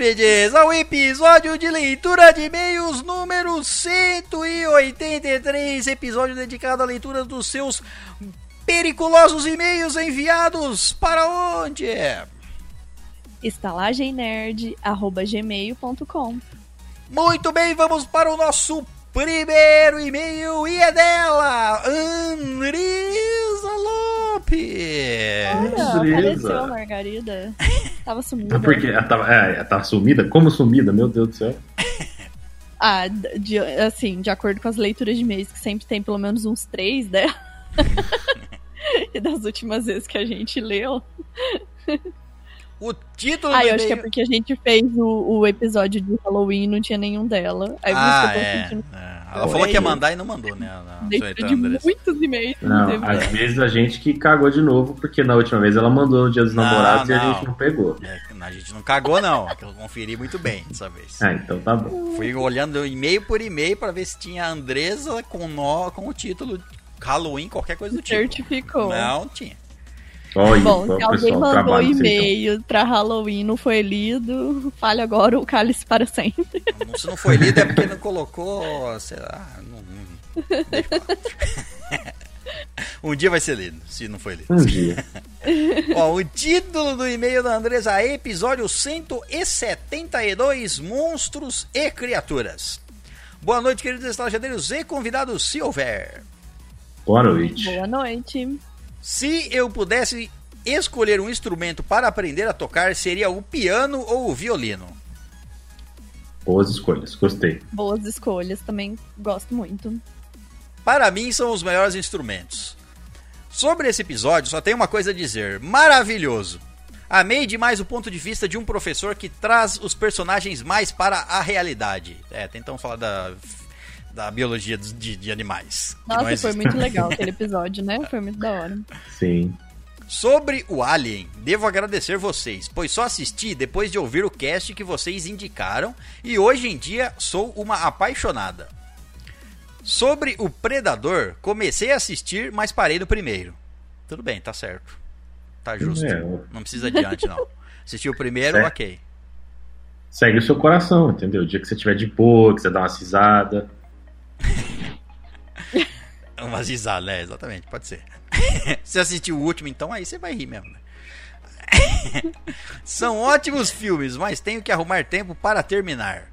hóspedes, ao episódio de leitura de e-mails número 183, episódio dedicado à leitura dos seus periculosos e-mails enviados para onde? estalagemnerd@gmail.com. Muito bem, vamos para o nosso primeiro e-mail e é dela, Andresa Lopes. Olha, apareceu a Margarida. Tava sumida. Ah, Porque ela tava, é, ela tava sumida? Como sumida? Meu Deus do céu. Ah, de, assim, de acordo com as leituras de mês, que sempre tem pelo menos uns três dela. e das últimas vezes que a gente leu. O título Ah, eu acho que é porque a gente fez o, o episódio de Halloween e não tinha nenhum dela. Aí Ah, é. sentindo é. Ela falou que ia mandar e não mandou, né? senhorita de muitos e-mails. Não, às vezes a gente que cagou de novo, porque na última vez ela mandou no dia dos Não, namorados e a não. gente não pegou. É, a gente não cagou, não. é que Eu conferi muito bem dessa vez. Ah, então tá bom. Fui olhando e-mail por e-mail pra ver se tinha a Andresa com, nó, com o título Halloween, qualquer coisa do tipo. Certificou. Não tinha. Olha, Bom, se alguém mandou então. e-mail pra Halloween e não foi lido, fale agora o cálice para sempre. Não- Se não foi lido é porque não colocou, sei lá. Não, um dia vai ser lido, se não foi lido. Um dia. Ó, o título do e-mail da Andresa é episódio 172, Monstros e Criaturas. Boa noite, queridos estalajadeiros e convidados, se houver. Boa noite. Boa noite. Se eu pudesse escolher um instrumento para aprender a tocar, seria o piano ou o violino? Boas escolhas, gostei. Boas escolhas, também gosto muito. Para mim, são os melhores instrumentos. Sobre esse episódio, só tenho uma coisa a dizer: maravilhoso! Amei demais o ponto de vista de um professor que traz os personagens mais para a realidade. É, tentamos falar da, da biologia de, de animais. que não Nossa, foi muito legal aquele episódio, né? Foi muito da hora. Sim. Sobre o Alien, devo agradecer vocês, pois só assisti depois de ouvir o cast que vocês indicaram e hoje em dia sou uma apaixonada. Sobre o Predador, comecei a assistir, mas parei no primeiro. Tudo bem, tá certo. Tá justo. É, Não precisa adiante, não. Assisti o primeiro, Certo. ok. Segue o seu coração, entendeu? O dia que você tiver de boa, que você dá uma cisada. Umas risadas, né? Exatamente, pode ser. Se assistir o último, então, aí você vai rir mesmo, né? São ótimos filmes, mas tenho que arrumar tempo para terminar.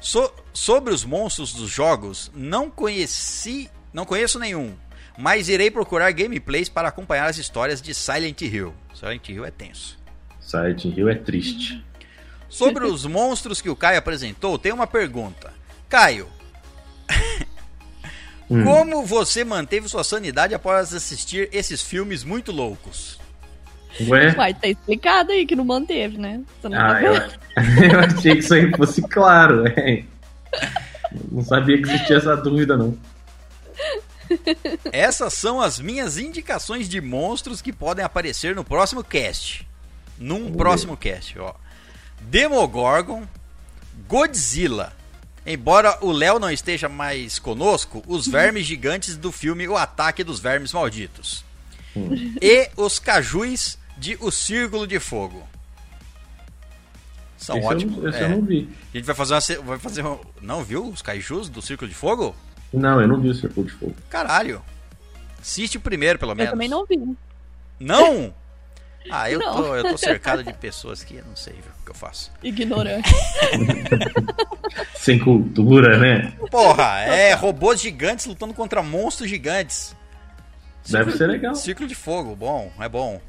So- sobre os monstros dos jogos, não conheci, não conheço nenhum, mas irei procurar gameplays para acompanhar as histórias de Silent Hill. Silent Hill é tenso. Silent Hill é triste. Sobre os monstros que o Caio apresentou, tem uma pergunta. Caio, Hum. como você manteve sua sanidade após assistir esses filmes muito loucos? Ué? Uai, tá explicado aí que não manteve, né? Você não Ah, tá eu, vendo? eu achei que isso aí fosse claro, é. Não sabia que existia essa dúvida, não. Essas são as minhas indicações de monstros que podem aparecer no próximo cast. Num Vamos próximo cast, ó. Demogorgon, Godzilla. Embora o Léo não esteja mais conosco, os vermes gigantes do filme O Ataque dos Vermes Malditos. Hum. E os cajus de O Círculo de Fogo. São esse ótimos. Eu, não- esse é. eu não vi. A gente vai fazer uma. Vai fazer um- Não viu os cajus do Círculo de Fogo? Não, eu não vi o Círculo de Fogo. Caralho. Assiste o primeiro, pelo Eu menos. também não vi. Não? Ah, eu Não. tô, eu tô cercado de pessoas que eu não sei o que eu faço. Ignorante. Sem cultura, né? Porra, é robôs gigantes lutando contra monstros gigantes. Deve ser legal. Círculo de fogo, bom, é bom.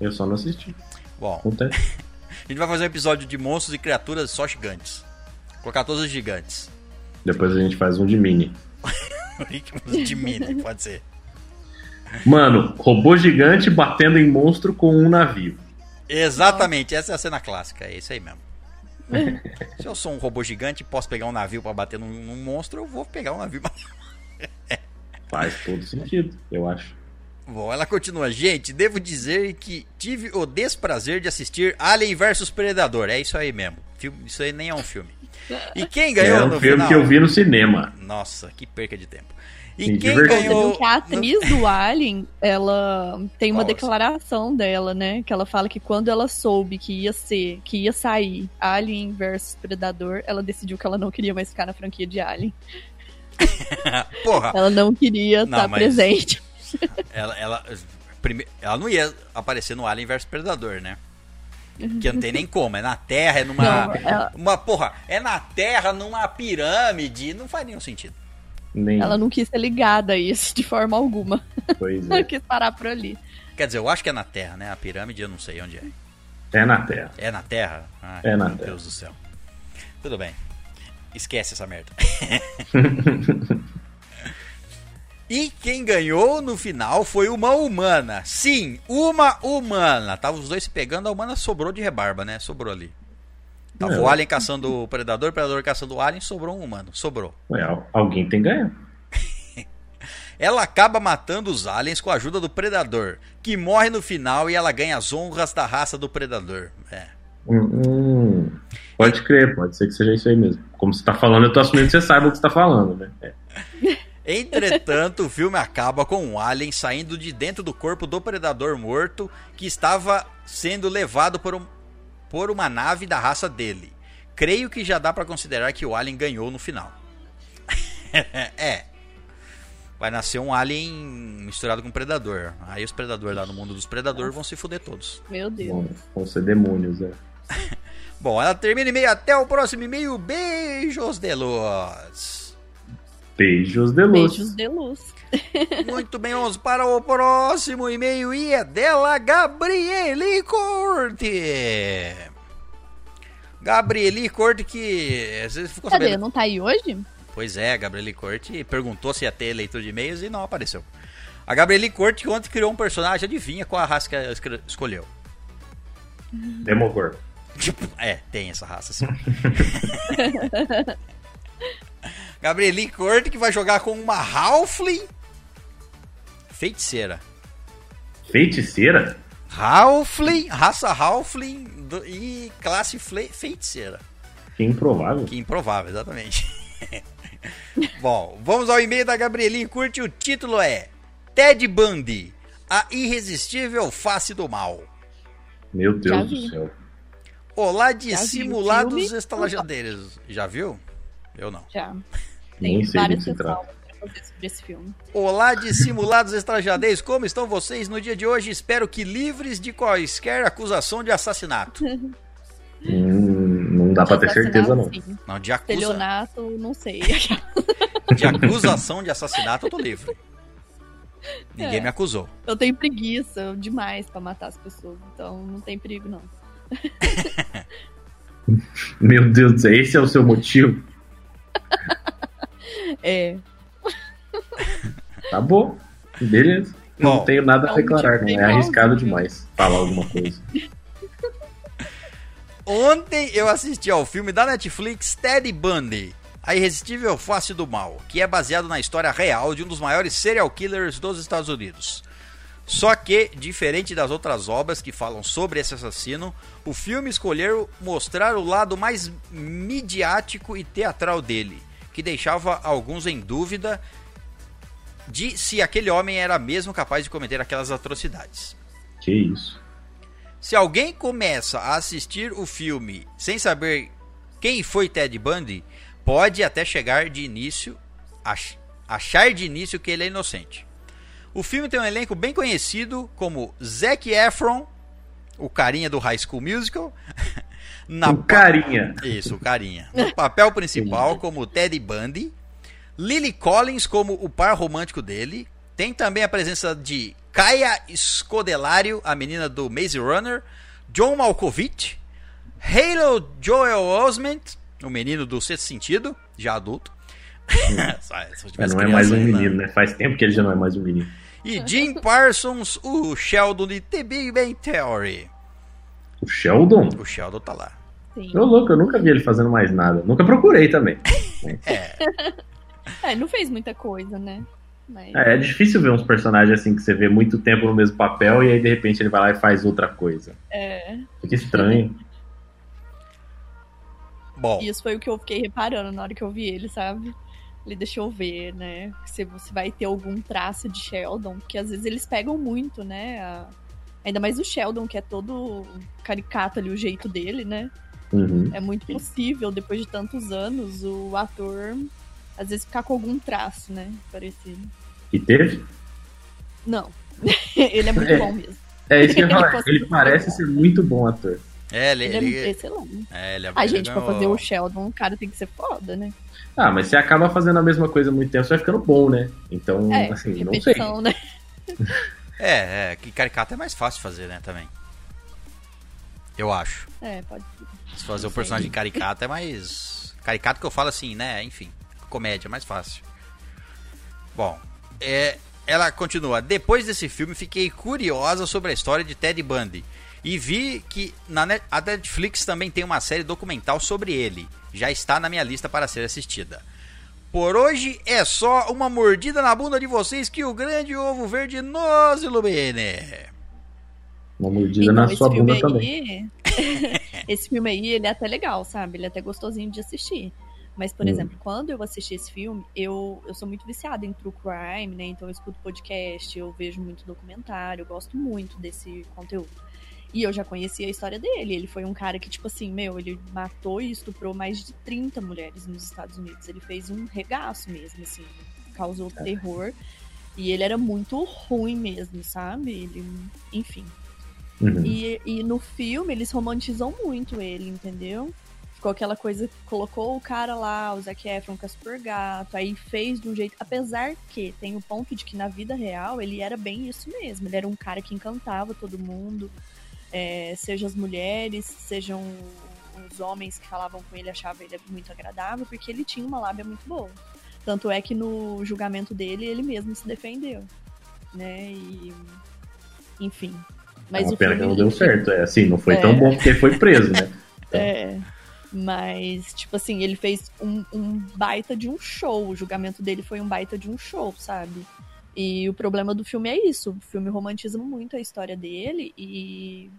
Eu só não assisti. Bom, Acontece. a gente vai fazer um episódio de monstros e criaturas só gigantes. Colocar todos os gigantes. Depois a gente faz um de mini. de mini, pode ser. Mano, robô gigante batendo em monstro com um navio. Exatamente, essa é a cena clássica, é isso aí mesmo. Se eu sou um robô gigante e posso pegar um navio pra bater num, num monstro, eu vou pegar um navio. Faz todo sentido, eu acho. Bom, ela continua. Gente, devo dizer que tive o desprazer de assistir Alien vs Predador. É isso aí mesmo. Filme- Isso aí nem é um filme. E quem ganhou é um no filme final? que eu vi no cinema. Nossa, que perca de tempo. E quem divertido. Você ganhou. viu que a atriz do Alien, ela tem uma Qual? declaração dela, né? Que ela fala que quando ela soube que ia ser, que ia sair Alien versus Predador, ela decidiu que ela não queria mais ficar na franquia de Alien. Porra, Ela não queria Não, estar mas- presente. ela, ela, prime- ela não ia aparecer no Alien vs Predador, né? Que não tem nem como. É na Terra, é numa. Não, ela, Uma, porra, é na Terra, numa pirâmide. Não faz nenhum sentido. Nem. ela não quis ser ligada a isso de forma alguma. Pois Ela é. quis parar por ali. Quer dizer, eu acho que é na Terra, né? A pirâmide eu não sei onde é. É na Terra. É na Terra? Ai, É na meu Terra. Deus do céu. Tudo bem. Esquece essa merda. e quem ganhou no final foi uma humana. Sim, uma humana. Tava os dois se pegando, a humana sobrou de rebarba, né? Sobrou ali. Tava É. o alien caçando o predador, o predador caçando o alien, sobrou um humano. Sobrou. Ué, al- alguém tem que ganhar. Ela acaba matando os aliens com a ajuda do predador, que morre no final e ela ganha as honras da raça do predador. É. Hum, hum. Pode crer, pode ser que seja isso aí mesmo. Como você tá falando, eu tô assumindo que você saiba o que você tá falando, né? É. Entretanto, o filme acaba com um alien saindo de dentro do corpo do predador morto que estava sendo levado por, um- por uma nave da raça dele. Creio que já dá pra considerar que o alien ganhou no final. é. Vai nascer um alien misturado com um predador. Aí os predadores lá no mundo dos predadores vão se fuder todos. Meu Deus. Vão, vão ser demônios, é. Bom, ela termina e-mail. Até o próximo e-mail. Beijos de luz. Beijos de luz. Beijos de luz. Muito bem, vamos para o próximo e-mail e é dela, Gabriele Corte. Gabriele Corte que... Você ficou Cadê? sabendo? Não tá aí hoje? Pois é, a Gabriele Corte perguntou se ia ter leitura de e-mails e não apareceu. A Gabriele Corte ontem criou um personagem, adivinha qual a raça que ela escolheu? Demogorgon. Tipo, é, tem essa raça sim. Gabrieli Corte que vai jogar com uma Halfling feiticeira. Feiticeira? Halfling, raça Halfling do- e classe fle- feiticeira. Que improvável. Que improvável, exatamente. Bom, vamos ao e-mail da Gabrielinha Curte. O título é Ted Bundy, a irresistível face do mal. Meu Deus do céu. Olá, de Já vi o simulados filme. estalajadeiros. Já viu? Eu não. Já. Nem Tem sei do que se trata. Fazer sobre esse filme. Olá, de simulados estrajadeiros, como estão vocês no dia de hoje? Espero que livres de quaisquer acusação de assassinato. Hum, não dá pra ter certeza, não. Sim. Não, de, acusa... Estelionato, não sei. de acusação de assassinato eu tô livre. Ninguém É. me acusou. Eu tenho preguiça demais pra matar as pessoas, então não tem perigo, não. Meu Deus do céu, esse é o seu motivo? É. Tá bom. Beleza. Não Bom, tenho nada é a um declarar, não é bem arriscado demais falar alguma coisa. Ontem eu assisti ao filme da Netflix Ted Bundy, A Irresistível Face do Mal, que é baseado na história real de um dos maiores serial killers dos Estados Unidos. Só que, diferente das outras obras que falam sobre esse assassino, o filme escolheu mostrar o lado mais midiático e teatral dele, que deixava alguns em dúvida de se aquele homem era mesmo capaz de cometer aquelas atrocidades. Que isso. Se alguém começa a assistir o filme sem saber quem foi Ted Bundy, pode até chegar de início, ach- achar de início que ele é inocente. O filme tem um elenco bem conhecido como Zac Efron, o carinha do High School Musical, na O carinha. isso, o carinha. No papel principal, como Teddy Bundy. Lily Collins como o par romântico dele. Tem também a presença de Kaya Scodelario, a menina do Maze Runner. John Malkovich. Halo Joel Osment, o menino do sexto sentido, já adulto. Tivesse não é mais um menino, né? Faz tempo que ele já não é mais um menino. E Jim Parsons, o Sheldon de The Big Bang Theory. O Sheldon? O Sheldon tá lá. Sim. Ô, louco, eu nunca vi ele fazendo mais nada. Nunca procurei também. É, É, não fez muita coisa, né? Mas... É, é difícil ver uns personagens assim que você vê muito tempo no mesmo papel e aí de repente ele vai lá e faz outra coisa. É, Fica estranho. bom. isso foi o que eu fiquei reparando na hora que eu vi ele, sabe? Ele deixou ver, né? Se você vai ter algum traço de Sheldon, que às vezes eles pegam muito, né? A... Ainda mais o Sheldon, que é todo caricato ali, o jeito dele, né? Uhum. É muito possível, depois de tantos anos, o ator às vezes ficar com algum traço, né? Parecido. E teve? Não. ele é muito É. bom mesmo. É isso que eu ia Ele falar. conseguiu Ele parece ser muito bom ator. É, ele, Ele, ele, é excelente. é, ele, A ele gente, pra ganhou- fazer o Sheldon, o cara tem que ser foda, né? Ah, mas você acaba fazendo a mesma coisa há muito tempo, você vai ficando bom, né? Então, É, assim, não sei. né? É, é, que caricato é mais fácil de fazer, né, também. Eu acho. É, pode ser. Se fazer o Não personagem caricato é mais. Caricato que eu falo assim, né? Enfim, comédia, mais fácil. Bom, é, ela continua. Depois desse filme, fiquei curiosa sobre a história de Ted Bundy. E vi que na Net- a Netflix também tem uma série documental sobre ele. Já está na minha lista para ser assistida. Por hoje é só uma mordida na bunda de vocês que o grande ovo verde nos ilumine. Uma mordida na esse sua bunda também. aí, esse filme aí, ele é até legal, sabe? Ele é até gostosinho de assistir. Mas, por Hum. exemplo, quando eu assisti esse filme, eu, eu sou muito viciada em true crime, né? Então eu escuto podcast, eu vejo muito documentário, eu gosto muito desse conteúdo. E eu já conhecia a história dele. Ele foi um cara que, tipo assim, meu, ele matou e estuprou mais de 30 mulheres nos Estados Unidos. Ele fez um regaço mesmo, assim, causou terror. E ele era muito ruim mesmo, sabe? Ele, enfim. Uhum. E, e no filme eles romantizam muito ele, entendeu? Ficou aquela coisa, colocou o cara lá, o Zac Efron a super gato, aí fez de um jeito. Apesar que tem o ponto de que na vida real ele era bem isso mesmo. Ele era um cara que encantava todo mundo, é, seja as mulheres, sejam os homens que falavam com ele, achavam ele muito agradável, porque ele tinha uma lábia muito boa. Tanto é que no julgamento dele ele mesmo se defendeu, né? E. Enfim. Mas é uma o pena que não deu certo. É assim, não foi É. tão bom porque foi preso, né? É. Mas, tipo assim, ele fez um, um baita de um show. O julgamento dele foi um baita de um show, sabe? E o problema do filme é isso. O filme romantiza muito a história dele e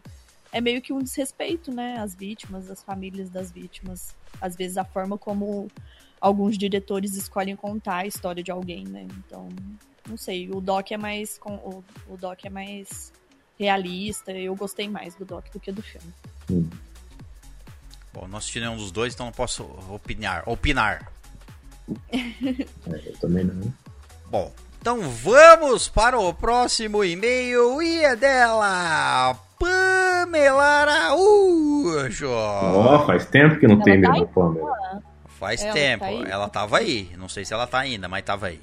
é meio que um desrespeito, né? Às vítimas, às famílias das vítimas. Às vezes a forma como alguns diretores escolhem contar a história de alguém, né? Então, não sei. O Doc é mais. com- O, o Doc é mais realista. Eu gostei mais do Doc do que do filme. Hum. Bom, não assisti nenhum dos dois, então não posso opinar. Opinar. É, eu também não. Bom, então vamos para o próximo e-mail e é dela, Pamela Araújo. Ó, faz tempo que não Ela tem tá mesmo? Pamela. Faz Ela tempo, tá ela tava aí. Não sei se ela tá ainda, mas tava aí.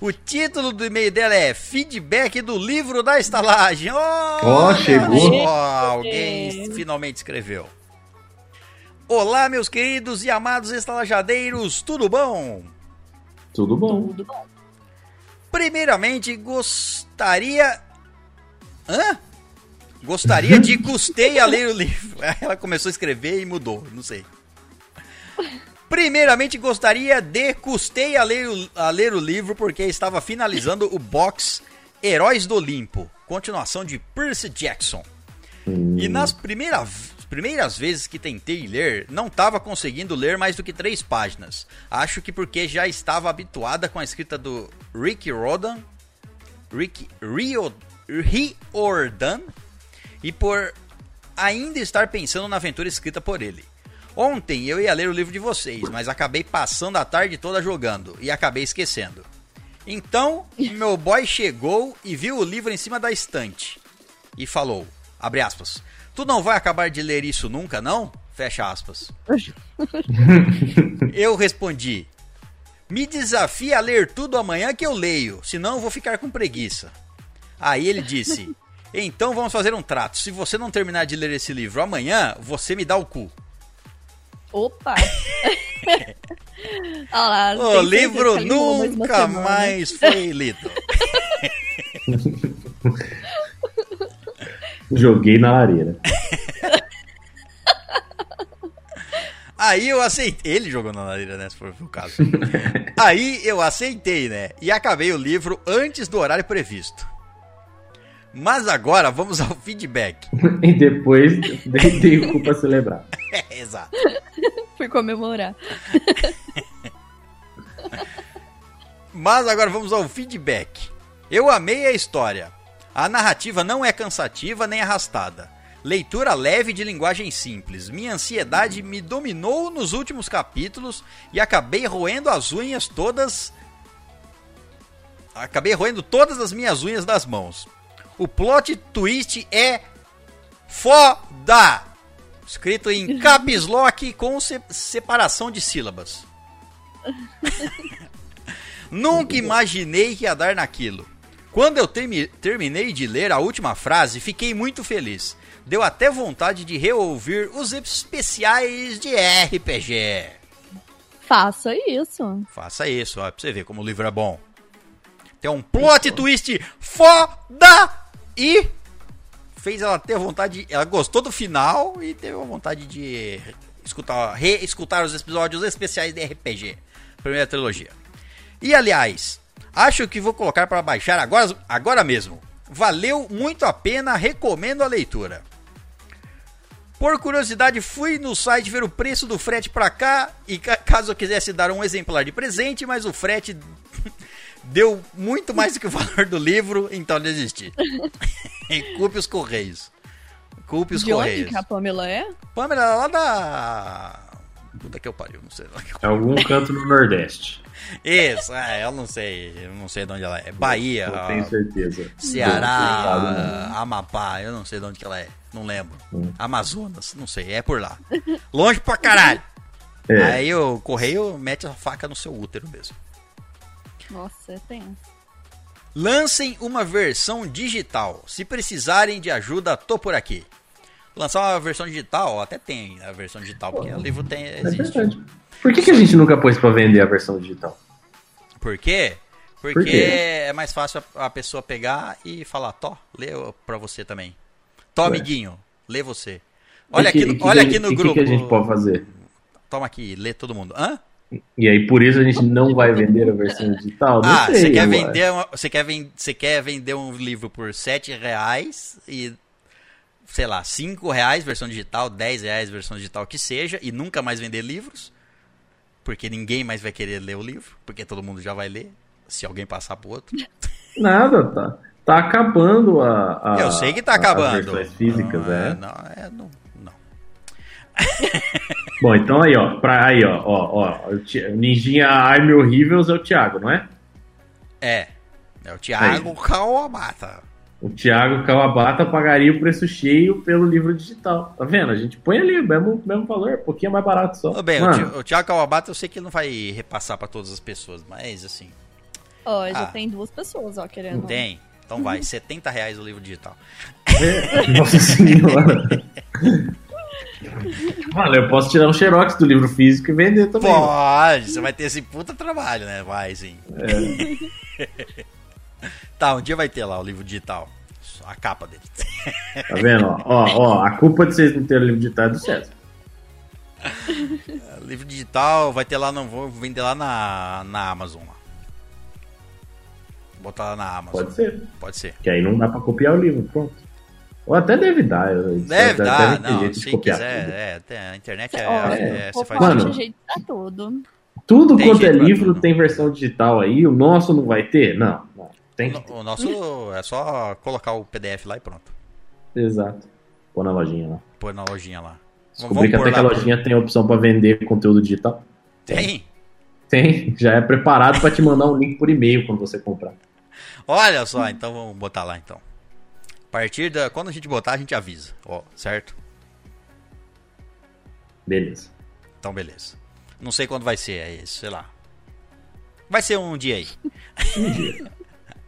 O título do e-mail dela é Feedback do livro da estalagem. Ó, chegou. Só, alguém finalmente escreveu. Olá, meus queridos e amados estalajadeiros, tudo bom? Tudo bom. Tudo bom. Primeiramente, gostaria. Hã? Gostaria de custei a ler o livro. Ela começou a escrever e mudou, não sei. Primeiramente, gostaria de custei a ler, o- a ler o livro porque estava finalizando o box Heróis do Olimpo, continuação de Percy Jackson. Hum, E nas primeira, primeiras vezes que tentei ler, não estava conseguindo ler mais do que três páginas. Acho que porque já estava habituada com a escrita do Rick Riordan, Rick Rio, Riordan, e por ainda estar pensando na aventura escrita por ele. Ontem eu ia ler o livro de vocês, mas acabei passando a tarde toda jogando e acabei esquecendo. Então, meu boy chegou e viu o livro em cima da estante e falou, abre aspas, tu não vai acabar de ler isso nunca, não? Fecha aspas. Eu respondi, me desafia a ler tudo amanhã que eu leio, senão eu vou ficar com preguiça. Aí ele disse, então vamos fazer um trato, se você não terminar de ler esse livro amanhã, você me dá o cu. Opa! Olha lá, O livro nunca mais foi lido. Joguei na lareira. Aí eu aceitei. Ele jogou na lareira, né? Se for o caso. Aí eu aceitei, né? E acabei o livro antes do horário previsto. Mas agora vamos ao feedback. E depois dei o cu pra celebrar. É, exato. Fui comemorar. Mas agora vamos ao feedback. Eu amei a história. A narrativa não é cansativa nem arrastada. Leitura leve de linguagem simples. Minha ansiedade me dominou nos últimos capítulos e acabei roendo as unhas todas. Acabei roendo todas as minhas unhas das mãos. O plot twist é foda! Escrito em caps lock com se separação de sílabas. Nunca imaginei que ia dar naquilo. Quando eu termi terminei de ler a última frase, fiquei muito feliz. Deu até vontade de reouvir os especiais de RPG. Faça isso. Faça isso, ó, pra você ver como o livro é bom. Tem um plot twist foda e fez ela ter vontade. Ela gostou do final e teve a vontade de escutar, reescutar os episódios especiais de RPG. Primeira trilogia. E aliás, acho que vou colocar para baixar agora, agora mesmo. Valeu muito a pena, recomendo a leitura. Por curiosidade, fui no site ver o preço do frete para cá e caso eu quisesse dar um exemplar de presente, mas o frete deu muito mais do que o valor do livro, então desisti. Culpe os Correios. Culpe os de Correios. Onde que a Pamela é? Pamela é lá da. Puta que eu pariu, não sei. É algum canto no Nordeste. Isso, é, eu não sei, eu não sei de onde ela é. Bahia, Eu tenho certeza. Ceará, Amapá, eu não sei de onde que ela é, não lembro. Hum. Amazonas, não sei, é por lá. Longe pra caralho. É, Aí o correio mete a faca no seu útero mesmo. Nossa, é tenso. Lancem uma versão digital. Se precisarem de ajuda, tô por aqui. Lançar uma versão digital, até tem a versão digital, porque o livro tem, é existe. verdade. Por que, que a gente nunca pôs pra vender a versão digital? Por quê? Porque Por quê? é mais fácil a pessoa pegar e falar, Tó, lê pra você também. Tó, Ué. amiguinho, lê você. Olha que- aqui, no- que olha que- aqui no e grupo. O que, que a gente pode fazer? Toma aqui, lê todo mundo. Hã? E aí, por isso a gente não vai vender a versão digital? Não ah, você quer, vender uma- você, quer ven- você quer vender um livro por 7 reais e, sei lá, 5 reais versão digital, 10 reais versão digital que seja, e nunca mais vender livros, porque ninguém mais vai querer ler o livro, porque todo mundo já vai ler, se alguém passar pro outro. Nada, tá. Tá acabando a. a Eu sei que tá acabando. As versões físicas, não, é. Não, é, não, não. Bom, então aí, ó. Pra, aí, ó, ó, ó. Ninjinha Army Horríveis é o Thiago, não é? É. É o Thiago Kawabata. O Thiago Kawabata pagaria o preço cheio pelo livro digital. Tá vendo? A gente põe ali o mesmo, mesmo valor, um pouquinho mais barato só. Tudo bem, o Mano, o Thiago Kawabata eu sei que ele não vai repassar pra todas as pessoas, mas assim, Ó, já Ah. tem duas pessoas, ó, querendo. tem. Então vai, 70 reais o livro digital. Nossa senhora. Mano, eu posso tirar um xerox do livro físico e vender também. Pode, você vai ter esse puta trabalho, né? Vai sim. É, Tá, um dia vai ter lá o livro digital. A capa dele. tá vendo? Ó, ó, ó, a culpa de vocês não terem livro digital é do César. livro digital vai ter lá, não vou vender lá na, na Amazon. Lá. Botar lá na Amazon. Pode ser. Pode ser. Que aí não dá pra copiar o livro, pronto. Ou até deve dar. Deve dar, ter não, jeito se quiser, tudo. é, tem- a internet é, Ó, é, você o faz Mano, Forte ajeita tudo. Tudo Tem quanto é jeito pra livro tem versão digital aí, o nosso não vai ter? Não, não. Tem que O nosso é só colocar o PDF lá e pronto. Exato. Pôr na lojinha lá. Pôr na lojinha lá. Descobri que até que a lojinha tem a opção pra vender conteúdo digital. Tem? Tem, já é preparado pra te mandar um link por e-mail quando você comprar. Olha só, então vamos botar lá então. A partir da. Quando a gente botar, a gente avisa. Ó, certo? Beleza. Então beleza. Não sei quando vai ser, é isso, sei lá. Vai ser um dia aí. Um dia.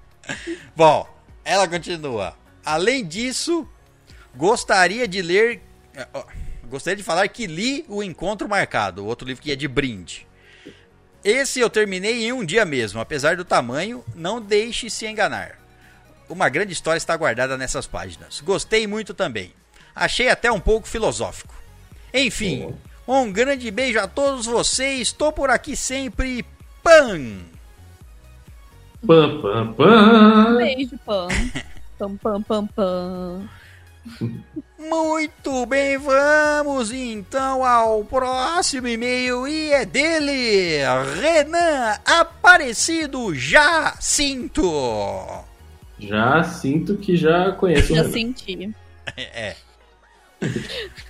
Bom, ela continua. Além disso, gostaria de ler. ó, Gostaria de falar que li o Encontro Marcado, outro livro que é de brinde. Esse eu terminei em um dia mesmo, apesar do tamanho, não deixe se enganar. Uma grande história está guardada nessas páginas. Gostei muito também. Achei até um pouco filosófico. Enfim, um grande beijo a todos vocês. Estou por aqui sempre. Pan! Pam, pam, pam. Beijo, pam. Pam, pam, pam, pam. Muito bem, vamos então ao próximo e-mail e é dele, Renan Aparecido Jacinto. Já sinto que já conheço o Já senti. É.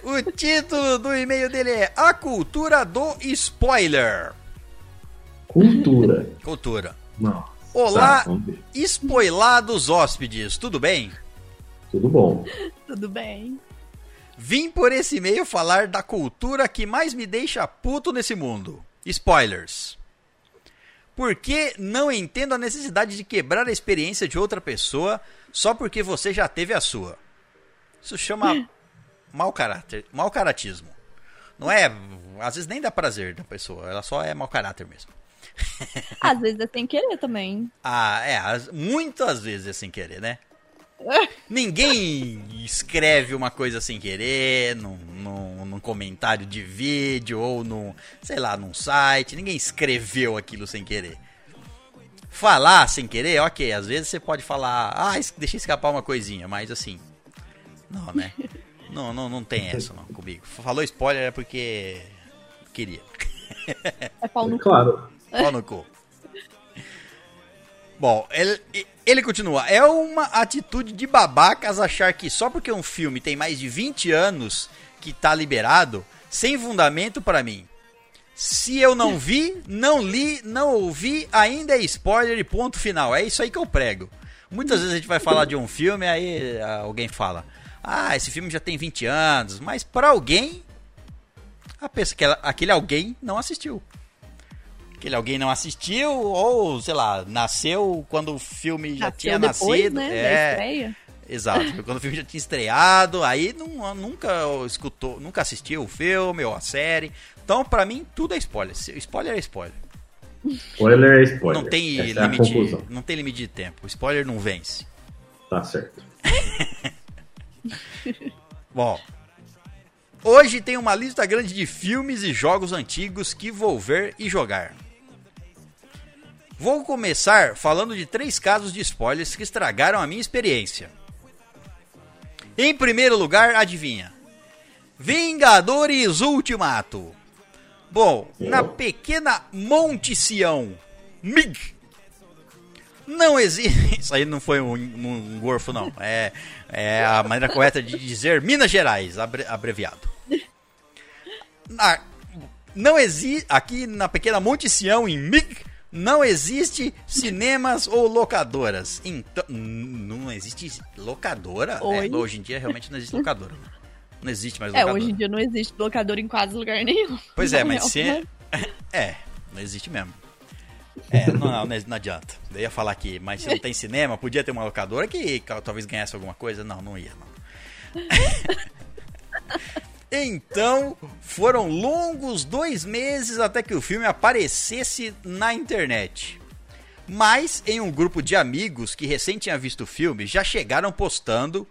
O título do e-mail dele é A Cultura do Spoiler. Cultura. Cultura. Não. Olá, Tá, spoilados hóspedes, tudo bem? Tudo bom. Tudo bem. Vim por esse e-mail falar da cultura que mais me deixa puto nesse mundo. Spoilers. Porque não entendo a necessidade de quebrar a experiência de outra pessoa só porque você já teve a sua. Isso chama mau caráter, mau caratismo. Não é, às vezes nem dá prazer da pessoa, ela só é mau caráter mesmo. Às vezes é sem querer também. Ah, é, as- muitas vezes é sem querer, né? Ninguém escreve uma coisa sem querer num, num, num comentário de vídeo ou num, sei lá, num site. Ninguém escreveu aquilo sem querer. Falar sem querer, ok. Às vezes você pode falar, ah, deixa escapar uma coisinha, mas assim. Não, né? Não, não, não tem essa não comigo. Falou spoiler é porque queria. É pau no cu. Claro. Pau no cu. Bom, ele, ele continua. É uma atitude de babacas achar que só porque um filme tem mais de 20 anos que tá liberado, sem fundamento pra mim. Se eu não vi, não li, não ouvi, ainda é spoiler e ponto final. É isso aí que eu prego. Muitas vezes a gente vai falar de um filme, aí ah, alguém fala: Ah, esse filme já tem 20 anos, mas pra alguém, a pessoa, aquele alguém não assistiu. Aquele alguém não assistiu, ou, sei lá, nasceu quando o filme já Nasceu tinha depois, nascido. né? Da é, estreia. exato. Quando o filme já tinha estreado, aí não, nunca escutou, nunca assistiu o filme ou a série. Então, pra mim, tudo é spoiler. Spoiler é spoiler. Spoiler é spoiler. Não tem Essa é limite, conclusão. não tem limite de tempo. O spoiler não vence. Tá certo. Bom, hoje tem uma lista grande de filmes e jogos antigos que vou ver e jogar. Vou começar falando de três casos de spoilers que estragaram a minha experiência. Em primeiro lugar, adivinha? Vingadores Ultimato. Bom, na pequena Monte Sião, MIG, não existe. Isso aí não foi um, um, um gorfo, não. É, é a maneira correta de dizer Minas Gerais, abre- abreviado. Na- não existe. Aqui na pequena Monte Sião, em MIG, não existe cinemas ou locadoras. Então. Não existe locadora? É, hoje em dia realmente não existe locadora. Não existe mais É, locadora. hoje em dia não existe locador em quase lugar nenhum. Pois é, mas se. né? É, não existe mesmo. É, não, não, não, adianta. Eu ia falar aqui, mas se não tem cinema, podia ter uma locadora que talvez ganhasse alguma coisa. Não, não ia, não. então, foram longos dois meses até que o filme aparecesse na internet. Mas, em um grupo de amigos que recém tinha visto o filme, já chegaram postando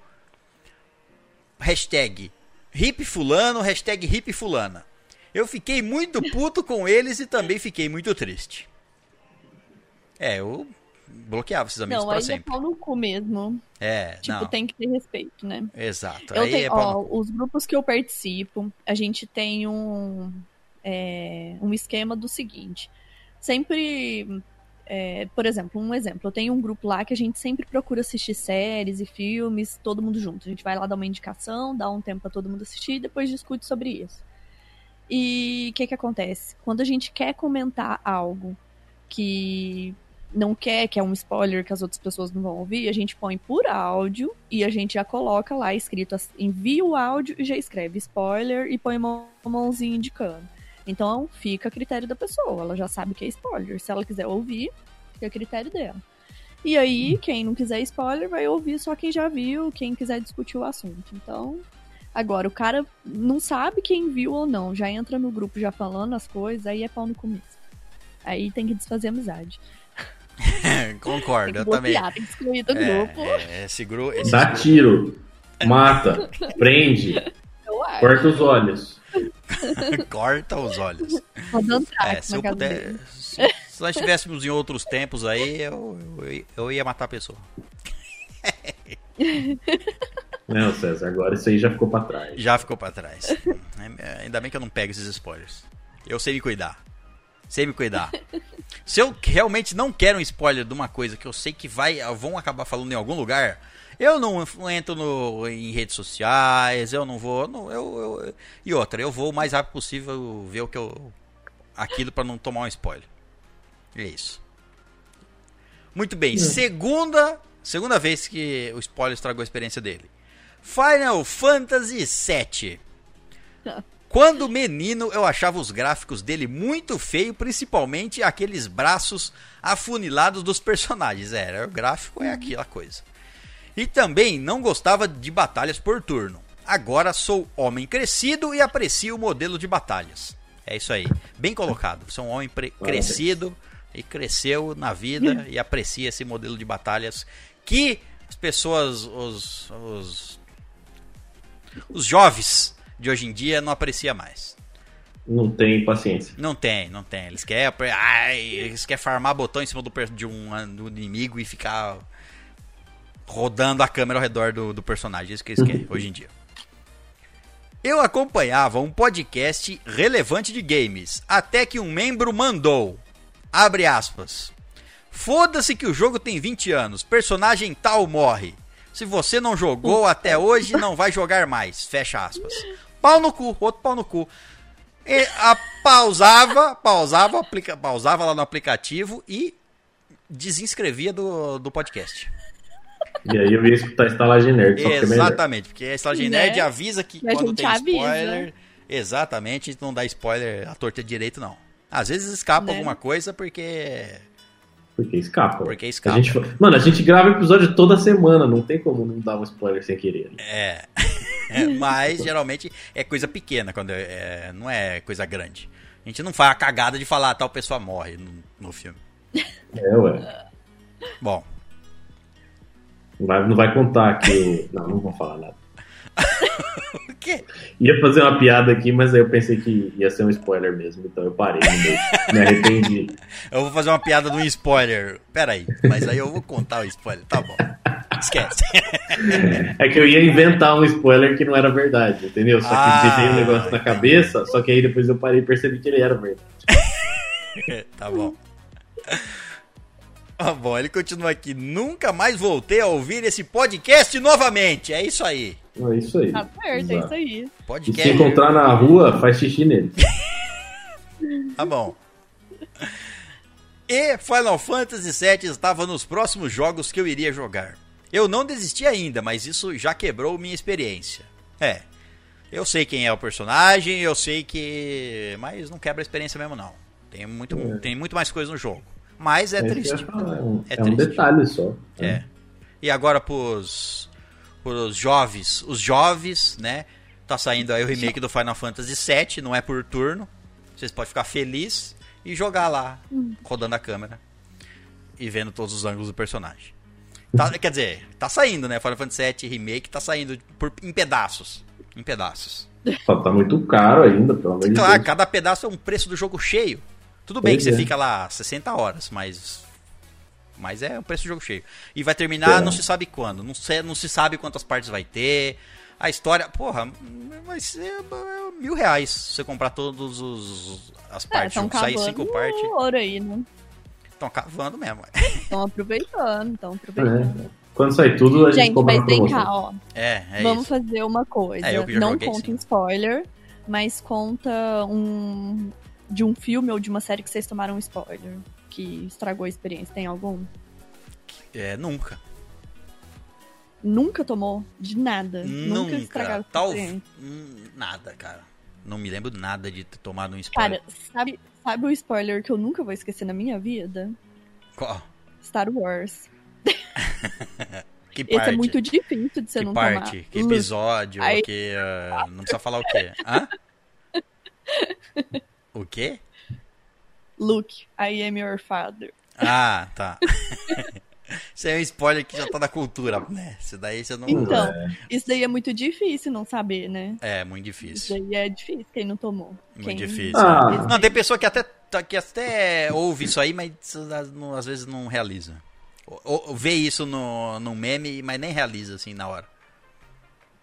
hashtag hip fulano, hashtag hip fulana. Eu fiquei muito puto com eles e também fiquei muito triste. É, eu bloqueava esses amigos Não, para aí é sempre. pau no cu mesmo. É, Tipo, não, tem que ter respeito, né? exato. Eu Aí tenho, é ó, os grupos que eu participo, a gente tem um, é, um esquema do seguinte. Sempre, é, por exemplo, um exemplo, eu tenho um grupo lá que a gente sempre procura assistir séries e filmes, todo mundo junto. A gente vai lá dar uma indicação, dá um tempo pra todo mundo assistir e depois discute sobre isso. E o que que acontece? Quando a gente quer comentar algo que não quer, que é um spoiler que as outras pessoas não vão ouvir, a gente põe por áudio e a gente já coloca lá escrito, assim, envia o áudio e já escreve spoiler e põe uma mãozinha indicando. Então fica a critério da pessoa, ela já sabe que é spoiler. Se ela quiser ouvir, fica a critério dela. E aí, quem não quiser spoiler, vai ouvir só quem já viu, quem quiser discutir o assunto. Então, agora, o cara não sabe quem viu ou não, já entra no grupo já falando as coisas, aí é pau no começo. Aí tem que desfazer amizade. Concordo, Tem eu também. tem que excluir do É, grupo. é, esse grupo. Esse Dá grupo- tiro, mata, prende, corta os olhos. corta os olhos. É, se eu puder. Se, se nós estivéssemos em outros tempos aí, eu, eu, eu ia matar a pessoa. Não, César, agora isso aí já ficou pra trás. Já ficou pra trás. É, ainda bem que eu não pego esses spoilers. Eu sei me cuidar. Sei me cuidar. Se eu realmente não quero um spoiler de uma coisa que eu sei que vai, vão acabar falando em algum lugar, eu não entro no, em redes sociais, eu não vou. Não, eu, eu, e outra, eu vou o mais rápido possível ver o que eu. aquilo para não tomar um spoiler. É isso. Muito bem, segunda, segunda vez que o spoiler estragou a experiência dele. Final Fantasy VII. Quando menino, eu achava os gráficos dele muito feio, principalmente aqueles braços afunilados dos personagens. Era, o gráfico é aquela coisa. E também não gostava de batalhas por turno. Agora sou homem crescido e aprecio o modelo de batalhas. É isso aí. Bem colocado. Sou um homem crescido e cresceu na vida e aprecia esse modelo de batalhas que as pessoas, os, os, os jovens de hoje em dia não aprecia mais. Não tem paciência. Não tem, não tem. Eles querem, ai, eles querem farmar botão em cima do, de um do inimigo e ficar rodando a câmera ao redor do, do personagem. É isso que eles querem hoje em dia. Eu acompanhava um podcast relevante de games, até que um membro mandou, abre aspas, foda-se que o jogo tem 20 anos, personagem tal morre. Se você não jogou até hoje, não vai jogar mais, fecha aspas. Pau no cu, outro pau no cu. E, a, pausava, pausava, aplica, pausava lá no aplicativo e desinscrevia do, do podcast. E aí eu ia escutar a estalagem nerd. Exatamente, porque a estalagem né? nerd avisa que e quando tem spoiler. Avisa. Exatamente, não dá spoiler a torta direito, não. Às vezes escapa né? alguma coisa porque. Porque escapa. Porque escapa. A gente, mano, a gente grava episódio toda semana, não tem como não dar um spoiler sem querer. É. Mas geralmente é coisa pequena, quando é, é, não é coisa grande. A gente não faz a cagada de falar tal pessoa morre no, no filme. É, ué. Bom. Não vai, não vai contar que. não, não vou falar nada. o quê? Ia fazer uma piada aqui, mas aí eu pensei que ia ser um spoiler mesmo, então eu parei, me arrependi. eu vou fazer uma piada de um spoiler. Pera aí, mas aí eu vou contar o spoiler, tá bom. Esquece. É que eu ia inventar um spoiler que não era verdade, entendeu? Só que ah, um negócio na cabeça, só que aí depois eu parei e percebi que ele era verdade. tá bom. Ah, bom, ele continua aqui. Nunca mais voltei a ouvir esse podcast novamente. É isso aí. É isso aí. Tá certo, é isso aí. Podcast. E se encontrar na rua, faz xixi nele. tá bom. E Final Fantasy VII estava nos próximos jogos que eu iria jogar. Eu não desisti ainda, mas isso já quebrou minha experiência. É. Eu sei quem é o personagem, eu sei que. Mas não quebra a experiência mesmo, não. Tem muito, é. tem muito mais coisa no jogo. Mas é, triste. É, um, é, é um detalhe só. É. é. E agora pros, pros jovens, os jovens, né? Tá saindo aí o remake do Final Fantasy VII, não é por turno. Vocês podem ficar felizes e jogar lá, rodando a câmera e vendo todos os ângulos do personagem. Tá, quer dizer, tá saindo, né? Final Fantasy VII Remake tá saindo por, em pedaços. Em pedaços. Só tá muito caro ainda, pelo amor de Deus. Claro, cada pedaço é um preço do jogo cheio. Tudo bem pois que você é. fica lá 60 horas, mas. Mas é o preço do jogo cheio. E vai terminar, é. não se sabe quando. Não se, não se sabe quantas partes vai ter. A história, porra, vai ser é, mil reais se você comprar todos os as é, partes. É, sair cinco partes. ouro aí, né? Estão cavando mesmo. Estão aproveitando, estão aproveitando. É. Quando sai tudo, a gente, gente mas vem cá, ó. É, é Vamos isso. fazer uma coisa. É, não joguei, conta sim. spoiler, mas conta um de um filme ou de uma série que vocês tomaram um spoiler que estragou a experiência. Tem algum? É, nunca. Nunca tomou de nada. Nunca, nunca estragaram Tal... Hum, nada, cara. Não me lembro nada de ter tomado um spoiler. Cara, sabe, sabe o spoiler que eu nunca vou esquecer na minha vida? Qual? Star Wars. que parte? Esse é muito difícil de você que não parte? tomar. Que episódio? Aí... Que, uh, não precisa falar o quê? Hã? o quê? Luke, I am your father. Ah, tá. Isso é um spoiler que já tá na cultura, né? Isso daí você não. Então, é. isso daí é muito difícil não saber, né? É, muito difícil. Isso daí é difícil, quem não tomou. Muito quem... difícil. Ah. Não, tem pessoa que até, que até ouve isso aí, mas às vezes não realiza. Ou, vê isso no, no meme, mas nem realiza assim na hora.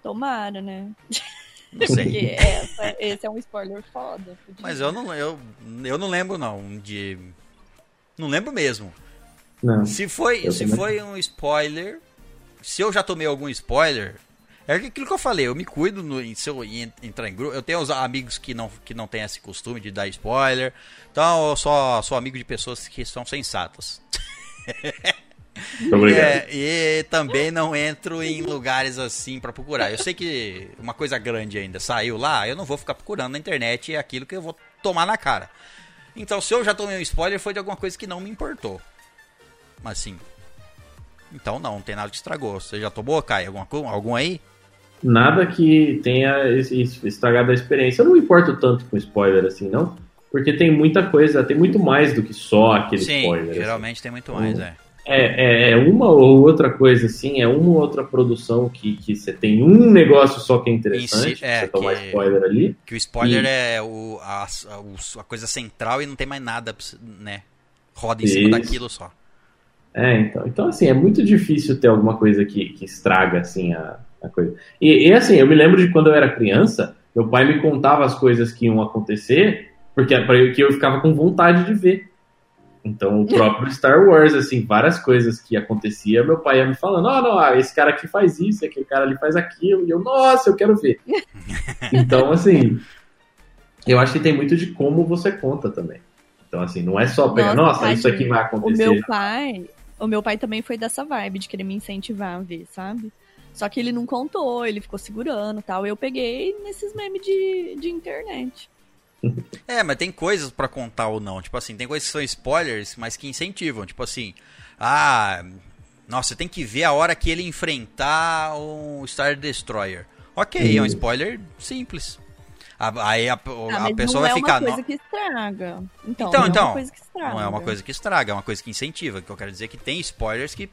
Tomara, né? Não sei. Porque essa, esse é um spoiler foda. podia. Mas eu não, eu, eu não lembro, não, de... Não lembro mesmo. Não. Se foi, se também. foi um spoiler, se eu já tomei algum spoiler, é aquilo que eu falei, eu me cuido no, em, se eu en- entrar em grupo. Eu tenho os amigos que não, que não têm esse costume de dar spoiler. Então eu só sou amigo de pessoas que são sensatas. É, e também não entro em lugares assim pra procurar. Eu sei que uma coisa grande ainda saiu lá, eu não vou ficar procurando na internet aquilo que eu vou tomar na cara. Então, se eu já tomei um spoiler, foi de alguma coisa que não me importou. Mas sim. Então não, não tem nada que estragou. Você já tomou, Kai? Alguma, algum aí? Nada que tenha estragado a experiência. Eu não me importo tanto com spoiler assim, não. Porque tem muita coisa, tem muito mais do que só aquele sim, spoiler. assim. geralmente tem muito mais, é. É, é, é uma ou outra coisa, assim, é uma ou outra produção que, que você tem um negócio só que é interessante, é, você tomar que- spoiler ali. Que o spoiler E- é o, a, a- coisa central e não tem mais nada, né? Roda em cima Isso. daquilo só. É, então, então assim, é muito difícil ter alguma coisa que, que estraga, assim, a, a coisa. E, e, assim, eu me lembro de quando eu era criança, meu pai me contava as coisas que iam acontecer, porque que eu ficava com vontade de ver. Então, o próprio Star Wars, assim, várias coisas que acontecia, meu pai ia me falando, ó, não, ah, esse cara aqui faz isso, aquele cara ali faz aquilo, e eu, nossa, eu quero ver. então, assim, eu acho que tem muito de como você conta também. Então, assim, não é só pegar, Nossa, nossa, isso aqui vai O acontecer. meu pai, o meu pai também foi dessa vibe de querer me incentivar a ver, sabe? Só que ele não contou, ele ficou segurando e tal. Eu peguei nesses memes de, de internet. É, mas tem coisas pra contar ou não. Tipo assim, tem coisas que são spoilers, mas que incentivam. Tipo assim, ah, nossa, você tem que ver a hora que ele enfrentar um Star Destroyer. Ok, é um spoiler simples. A- Aí a, a Ah, mas pessoa não vai é ficar. uma coisa "No- que estraga. Então, Então, não é então, uma coisa que estraga. Não é uma coisa que estraga, é uma coisa que incentiva. Que eu quero dizer que tem spoilers que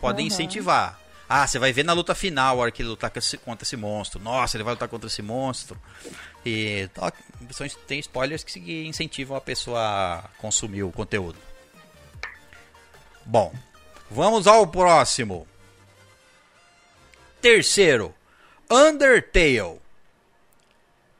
podem Aham. incentivar. Ah, você vai ver na luta final a hora que ele lutar contra esse monstro. Nossa, ele vai lutar contra esse monstro. E tal. São- tem spoilers que incentivam a pessoa a consumir o conteúdo. Bom, vamos ao próximo. Terceiro, Undertale.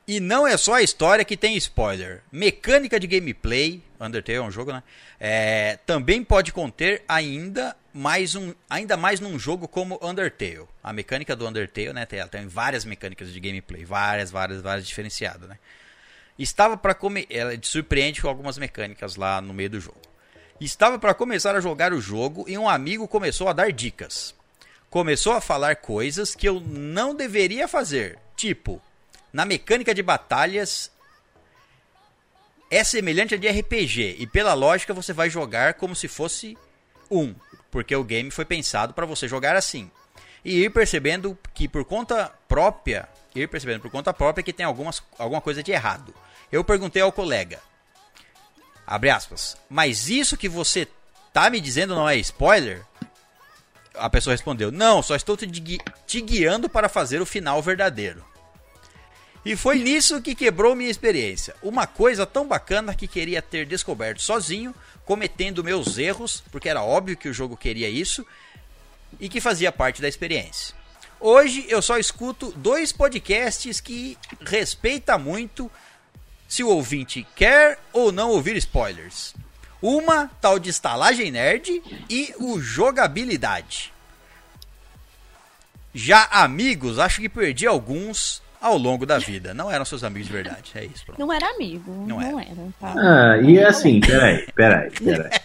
E não é só a história que tem spoiler. Mecânica de gameplay, Undertale é um jogo, né? É, também pode conter ainda mais um, ainda mais num jogo como Undertale. A mecânica do Undertale, né? Tem, ela tem várias mecânicas de gameplay, várias, várias, várias diferenciadas, né? Estava para comer, ela te surpreende com algumas mecânicas lá no meio do jogo. Estava para começar a jogar o jogo e um amigo começou a dar dicas. Começou a falar coisas que eu não deveria fazer, tipo na mecânica de batalhas é semelhante a de RPG e pela lógica você vai jogar como se fosse um, porque o game foi pensado para você jogar assim. E ir percebendo que por conta própria, ir percebendo por conta própria que tem algumas, alguma coisa de errado. Eu perguntei ao colega, abre aspas, mas isso que você tá me dizendo não é spoiler? A pessoa respondeu, não, só estou te, gui- te guiando para fazer o final verdadeiro. E foi nisso que quebrou minha experiência. Uma coisa tão bacana que queria ter descoberto sozinho, cometendo meus erros, porque era óbvio que o jogo queria isso, e que fazia parte da experiência. Hoje eu só escuto dois podcasts que respeita muito se o ouvinte quer ou não ouvir spoilers. Uma tal de estalagem nerd e o jogabilidade. Já amigos, acho que perdi alguns ao longo da vida. Não eram seus amigos de verdade. É isso, pronto. Não era amigo. Não Não, era. era. tá? Ah, e assim, peraí, peraí, peraí.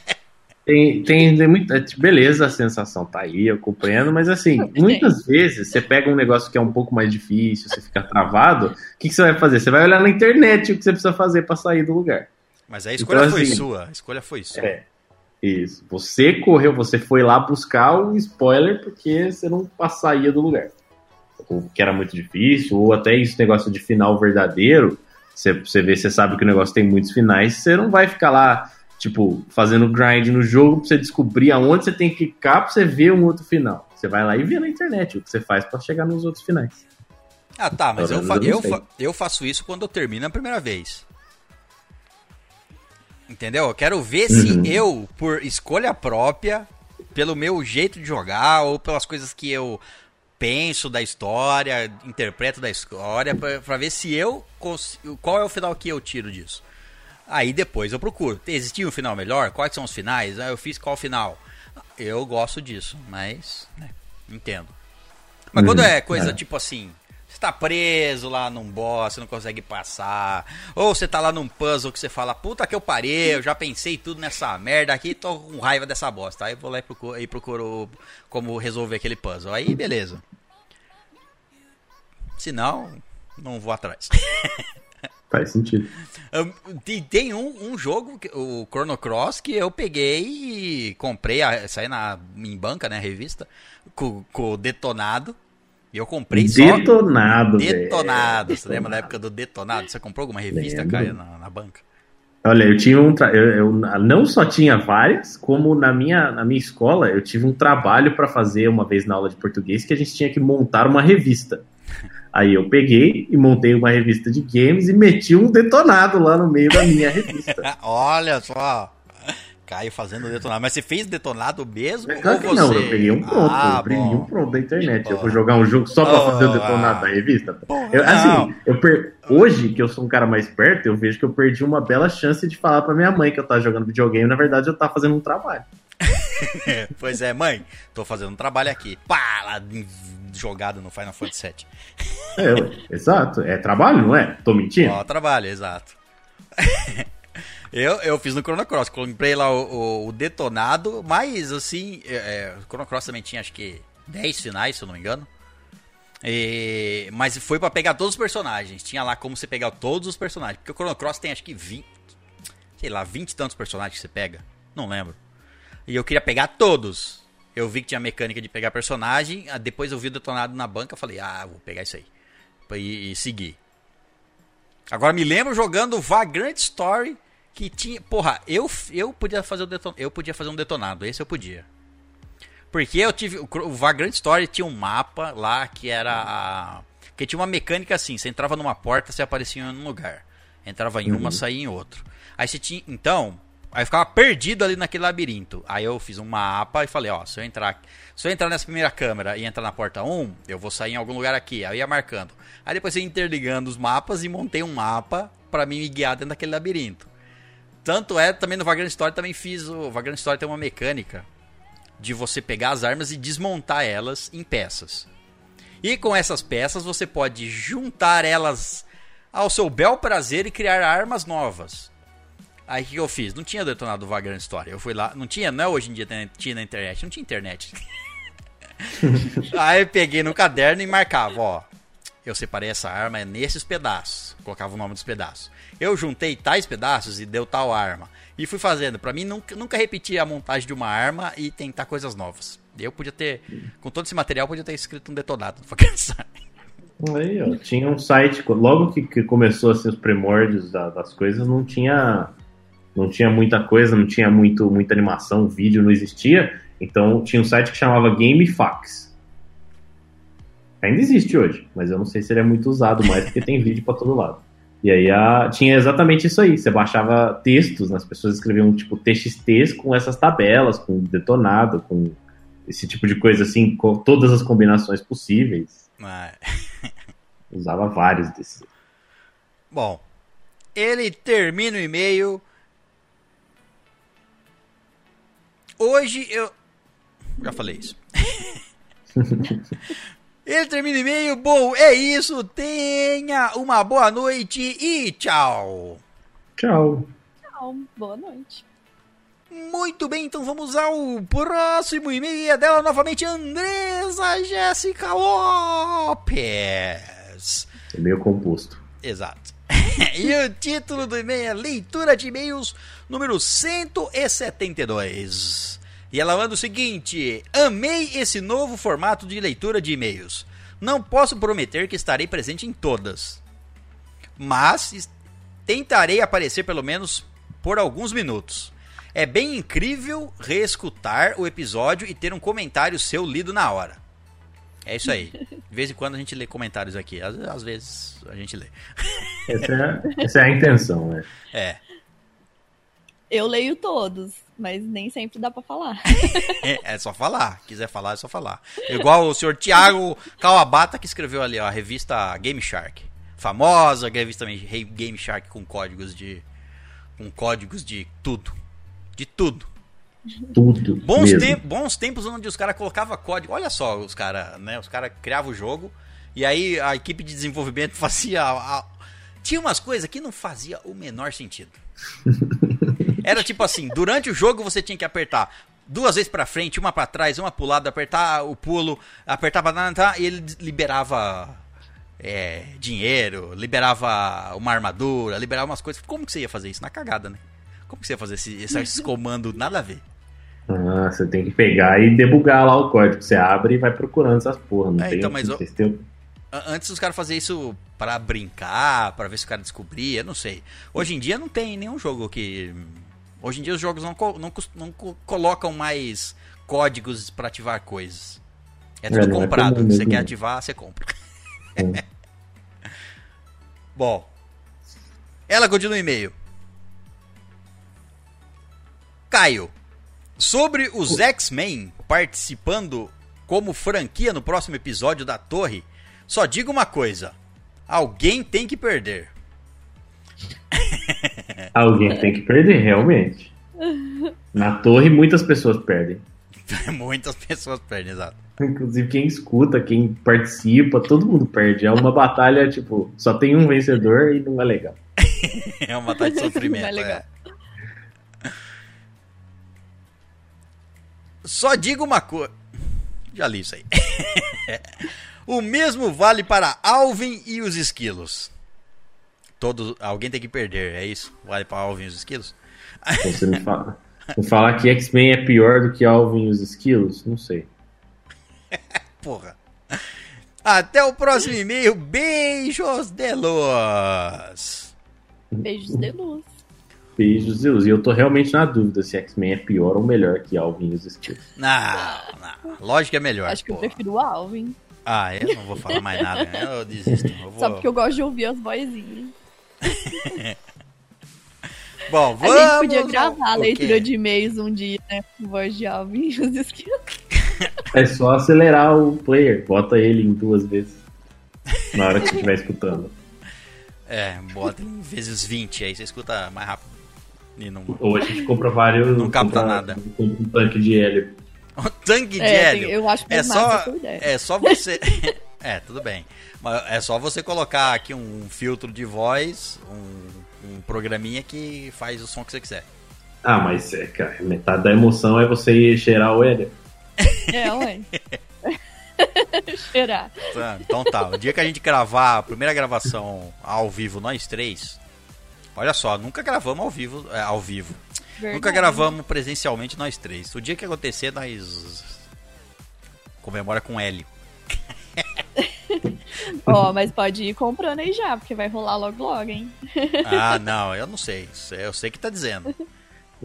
Tem, tem, tem muita. Beleza, a sensação tá aí, eu compreendo, mas assim, muitas vezes você pega um negócio que é um pouco mais difícil, você fica travado, o que, que você vai fazer? Você vai olhar na internet o que você precisa fazer pra sair do lugar. Mas a escolha Então, foi assim, sua. A escolha foi sua. É. Isso. Você correu, você foi lá buscar o spoiler porque você não saía do lugar. Que era muito difícil, ou até esse negócio de final verdadeiro. Você, você vê, você sabe que o negócio tem muitos finais, você não vai ficar lá, tipo, fazendo grind no jogo pra você descobrir aonde você tem que clicar pra você ver um outro final. Você vai lá e vê na internet o que você faz pra chegar nos outros finais. Ah, tá, mas eu, fa eu fa eu faço isso quando eu termino a primeira vez. Entendeu? Eu quero ver Uhum. se eu, por escolha própria, pelo meu jeito de jogar ou pelas coisas que eu penso da história, interpreto da história, para ver se eu. Qual é o final que eu tiro disso. Aí depois eu procuro. Existia um final melhor? Quais são os finais? Ah, eu fiz qual final? Eu gosto disso, mas. Né, entendo. Mas quando uhum. é coisa é. tipo assim. Você tá preso lá num boss, você não consegue passar. Ou você tá lá num puzzle que você fala, puta que eu parei, eu já pensei tudo nessa merda aqui, tô com raiva dessa bosta. Aí eu vou lá e procuro, e procuro como resolver aquele puzzle. Aí beleza. Se não, não vou atrás. Faz sentido. Tem um, um jogo, o Chrono Cross, que eu peguei e comprei, saí na, em banca, né, revista, com, com detonado. E eu comprei detonado, só. Detonado. Você lembra da época do detonado? Você comprou alguma revista, Caio, na, na, banca? Olha, eu tinha um. Tra... Eu, eu, não só tinha várias, como na minha, na minha escola eu tive um trabalho para fazer uma vez na aula de português que a gente tinha que montar uma revista. Aí eu peguei e montei uma revista de games e meti um detonado lá no meio da minha revista. Olha só. Caio fazendo detonado. Mas você fez detonado mesmo? É, claro que você... não, eu peguei um pronto, ah, eu imprimi um pronto da internet. Eu vou jogar um jogo só pra oh, fazer o detonado ah. da revista. Eu, assim, eu per... hoje que eu sou um cara mais perto, eu vejo que eu perdi uma bela chance de falar pra minha mãe que eu tava jogando videogame. Na verdade, eu tava fazendo um trabalho. pois é, mãe, tô fazendo um trabalho aqui. Pá, lá jogado no Final Fantasy VII. É, exato. É trabalho, não é? Tô mentindo? Ó, trabalho, exato. Eu, eu fiz no Chrono Cross, comprei lá o, o, o detonado, mas assim, é, é, o Chrono Cross também tinha acho que 10 finais, se eu não me engano. E, mas foi para pegar todos os personagens. Tinha lá como você pegar todos os personagens. Porque o Chrono Cross tem acho que 20, sei lá, 20 e tantos personagens que você pega. Não lembro. E eu queria pegar todos. Eu vi que tinha mecânica de pegar personagem. Ah, depois eu vi o detonado na banca. Falei, ah, vou pegar isso aí. E, e seguir. Agora me lembro jogando Vagrant Story que tinha. Porra, eu, eu podia fazer o deton, eu podia fazer um detonado, esse eu podia. Porque eu tive. O Vagrant Story tinha um mapa lá que era. A, que tinha uma mecânica assim: você entrava numa porta, você aparecia em um lugar. Entrava em uhum. uma, saía em outro. Aí você tinha. Então, aí eu ficava perdido ali naquele labirinto. Aí eu fiz um mapa e falei, ó, se eu entrar. Se eu entrar nessa primeira câmera e entrar na porta 1, eu vou sair em algum lugar aqui. Aí eu ia marcando. Aí depois eu ia interligando os mapas e montei um mapa para mim me guiar dentro daquele labirinto. Tanto é, também no Vagrant Story também fiz o Vagrant Story tem uma mecânica de você pegar as armas e desmontar elas em peças. E com essas peças você pode juntar elas ao seu bel prazer e criar armas novas. Aí o que eu fiz? Não tinha detonado o Vagrant Story. Eu fui lá, não tinha, não é hoje em dia tinha na internet, não tinha internet. Aí eu peguei no caderno e marcava, ó, eu separei essa arma nesses pedaços, colocava o nome dos pedaços eu juntei tais pedaços e deu tal arma. E fui fazendo. Para mim, nunca, nunca repetir a montagem de uma arma e tentar coisas novas. Eu podia ter, com todo esse material, podia ter escrito um detonado Aí, ó, tinha um site, logo que, que começou assim, os primórdios da, das coisas, não tinha não tinha muita coisa, não tinha muito, muita animação, vídeo não existia. Então tinha um site que chamava GameFAQs. Ainda existe hoje, mas eu não sei se ele é muito usado mais, porque tem vídeo para todo lado. E aí a, tinha exatamente isso aí. Você baixava textos, né? as pessoas escreviam tipo TXTs com essas tabelas, com detonado, com esse tipo de coisa assim, com todas as combinações possíveis. Mas... Usava vários desses. Bom, ele termina o e-mail. Hoje eu. Já falei isso. Ele termina o e-mail. Bom, é isso. Tenha uma boa noite e tchau. Tchau. Tchau. Boa noite. Muito bem, então vamos ao próximo e-mail. É dela novamente, Andresa Jéssica Lopes. É meio composto. Exato. e o título do e-mail é Leitura de e-mails número 172. E ela manda o seguinte: Amei esse novo formato de leitura de e-mails. Não posso prometer que estarei presente em todas, mas tentarei aparecer pelo menos por alguns minutos. É bem incrível reescutar o episódio e ter um comentário seu lido na hora. É isso aí. De vez em quando a gente lê comentários aqui. Às, às vezes a gente lê. Essa é, essa é a intenção, né? É. Eu leio todos. Mas nem sempre dá pra falar. É, é só falar. Quiser falar, é só falar. Igual o senhor Thiago Kawabata que escreveu ali, ó, a revista Game Shark. Famosa, revista Game Shark com códigos de. com códigos de tudo. De tudo. Tudo. Bons, mesmo. tem- bons tempos onde os caras colocavam código. Olha só, os caras, né? Os caras criavam o jogo e aí a equipe de desenvolvimento fazia. a- Tinha umas coisas que não fazia o menor sentido. Era tipo assim, durante o jogo você tinha que apertar duas vezes pra frente, uma pra trás, uma pro lado, apertar o pulo, apertar pra e ele liberava é, dinheiro, liberava uma armadura, liberava umas coisas. Como que você ia fazer isso? Na cagada, né? Como que você ia fazer esse, esse, esses comandos nada a ver? Ah, você tem que pegar e debugar lá o código. Você abre e vai procurando essas porra. Não É, tem então, assim, mas eu- vocês têm- A- Antes os caras faziam isso pra brincar, pra ver se o cara descobria, não sei. Hoje em dia não tem nenhum jogo que. Hoje em dia os jogos não, co- não, não co- colocam mais códigos pra ativar coisas. É tudo É, é comprado. comum você quer ativar, você compra. É. Bom. Ela continua o e-mail. Caio, sobre os X-Men participando como franquia no próximo episódio da Torre, só digo uma coisa: alguém tem que perder. Alguém tem que perder, realmente. Na torre, muitas pessoas perdem. Muitas pessoas perdem, exato. Inclusive quem escuta, quem participa, todo mundo perde. É uma batalha, tipo, só tem um vencedor e não é legal. É uma batalha de sofrimento. Não é legal. é. Só digo uma coisa. Já li isso aí. o mesmo vale para Alvin e os esquilos. Todos, alguém tem que perder, é isso? Vale para Alvin e os esquilos? Então, você me fala. Me falar que X-Men é pior do que Alvin e os esquilos? Não sei. Porra. Até o próximo e-mail. Beijos de luz. Beijos de luz. Beijos, Deus. E eu tô realmente na dúvida se X-Men é pior ou melhor que Alvin e os esquilos. Não, não. Lógico que é melhor. Acho que eu porra. prefiro o Alvin. Ah, eu não vou falar mais nada. né? Eu desisto. Eu vou... Só porque eu gosto de ouvir as vozinhas. Bom, A vamos. gente podia gravar a leitura de e-mails um dia, né? Com voz de Alvin e os esquilos. É só acelerar o player. Bota ele em duas vezes. Na hora que você estiver escutando. É, bota em vezes 20, aí você escuta mais rápido. E não... Ou a gente compra vários. Não capta compra- nada. Um tanque de hélio. O tanque de É, hélio. eu acho É mais só, é só você. é, tudo bem. Mas é só você colocar aqui um filtro de voz, um, um programinha que faz o som que você quiser. Ah, mas é, cara, metade da emoção é você cheirar o hélio. É, ué. Cheirar. Tá, Então tá, o dia que a gente gravar a primeira gravação ao vivo, nós três. Olha só, nunca gravamos ao vivo. é, ao vivo. Nunca Verdade. gravamos presencialmente nós três. O dia que acontecer, nós comemora com L. Ó, mas pode ir comprando aí já, porque vai rolar logo logo, hein? Ah, não, eu não sei. Isso Eu sei que tá dizendo.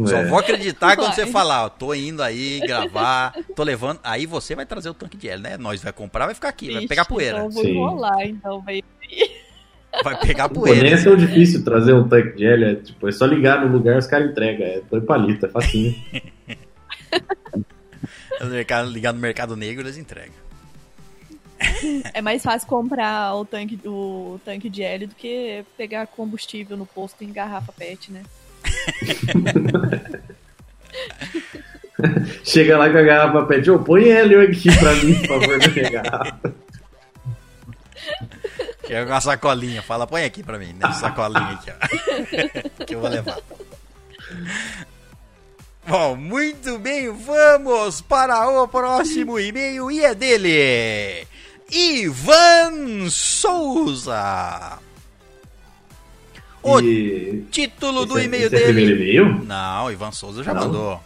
Só É. vou acreditar quando Vai. você falar, ó, tô indo aí gravar, tô levando. Aí você vai trazer o tanque de hélio, né? Nós vai comprar, vai ficar aqui, vai Vixe, pegar poeira. Então eu vou Sim. enrolar, então vai. Vai pegar Pô, nem é poeira. tão difícil trazer um tanque de hélio. É, tipo, é só ligar no lugar os caras entregam. É dois palitos, é facinho. Ligar no mercado negro, eles entregam. É mais fácil comprar o tanque, o tanque de hélio do que pegar combustível no posto em garrafa PET, né? Chega lá com a garrafa, pede, ô, põe hélio aqui pra mim, por favor, na minha garrafa. Chega com uma sacolinha, fala, põe aqui pra mim, nessa sacolinha aqui, ó. que eu vou levar. Bom, muito bem, vamos para o próximo e-mail e é dele, Ivan Souza. O E... título do esse é- e-mail é o primeiro dele. e-mail? Não, Ivan Souza já Não? mandou.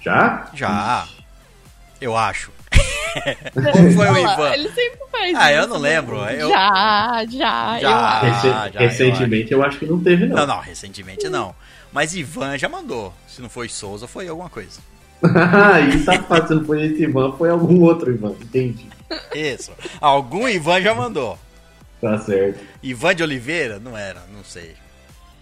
Já? Já. Eu acho. Ou foi o Ivan? Ele sempre faz Ah, eu isso, não né? lembro, eu- Já, já, Já. eu acho. Rece- já, eu recentemente eu acho. que não teve, não. Não, não, recentemente não. Mas Ivan já mandou. Se não foi Souza, foi alguma coisa. Aí tá fácil, não foi esse Ivan, foi algum outro Ivan, entendi. Isso. Algum Ivan já mandou. Tá certo. Ivan de Oliveira? Não era, não sei.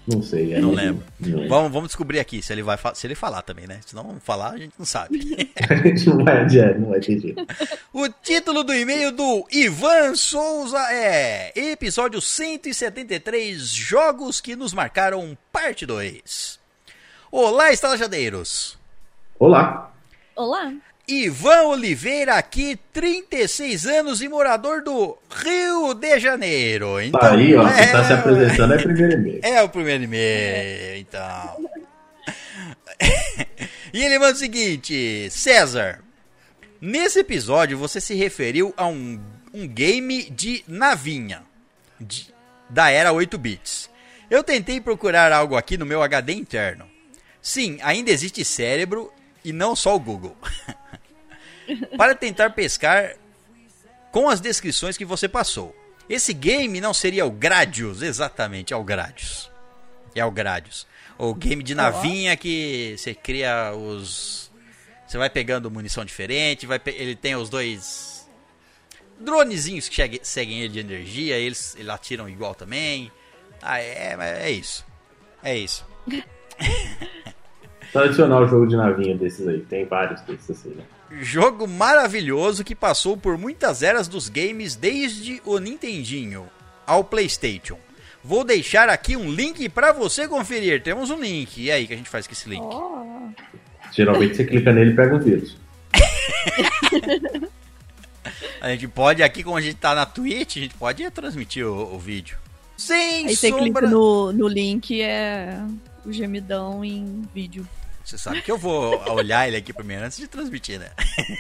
Não sei. Não lembro. Não vamos, vamos descobrir aqui se ele vai se ele falar também, né? Se não falar, a gente não sabe. a gente não vai adiar, não vai ter jeito. O título do e-mail do Ivan Souza é Episódio 173 Jogos que nos marcaram, parte 2. Olá, estalajadeiros! Olá! Olá! Ivan Oliveira aqui, 36 anos e morador do Rio de Janeiro. Então, tá aí, ó, é... você tá se apresentando é o primeiro e-mail. É o primeiro e-mail, então. e ele manda o seguinte, César, nesse episódio você se referiu a um, um game de navinha, de, da era 8 bits. Eu tentei procurar algo aqui no meu HD interno. Sim, ainda existe cérebro e não só o Google. para tentar pescar com as descrições que você passou. Esse game não seria o Gradius, exatamente, é o Gradius. É o Gradius. O game de navinha que você cria os. Você vai pegando munição diferente, vai pe... ele tem os dois dronezinhos que seguem ele de energia, eles, eles atiram igual também. Ah, é, é isso. É isso. Tradicional jogo de navinha desses aí, tem vários desses assim, né? Jogo maravilhoso que passou por muitas eras dos games desde o Nintendinho ao PlayStation. Vou deixar aqui um link para você conferir. Temos um link. E aí, que a gente faz com esse link? Oh. Geralmente você clica nele e pega um vírus. a gente pode, aqui como a gente tá na Twitch, a gente pode transmitir o, o vídeo. Sem aí sombra... você clica no, no link é o gemidão em vídeo. Você sabe que eu vou olhar ele aqui primeiro antes de transmitir, né?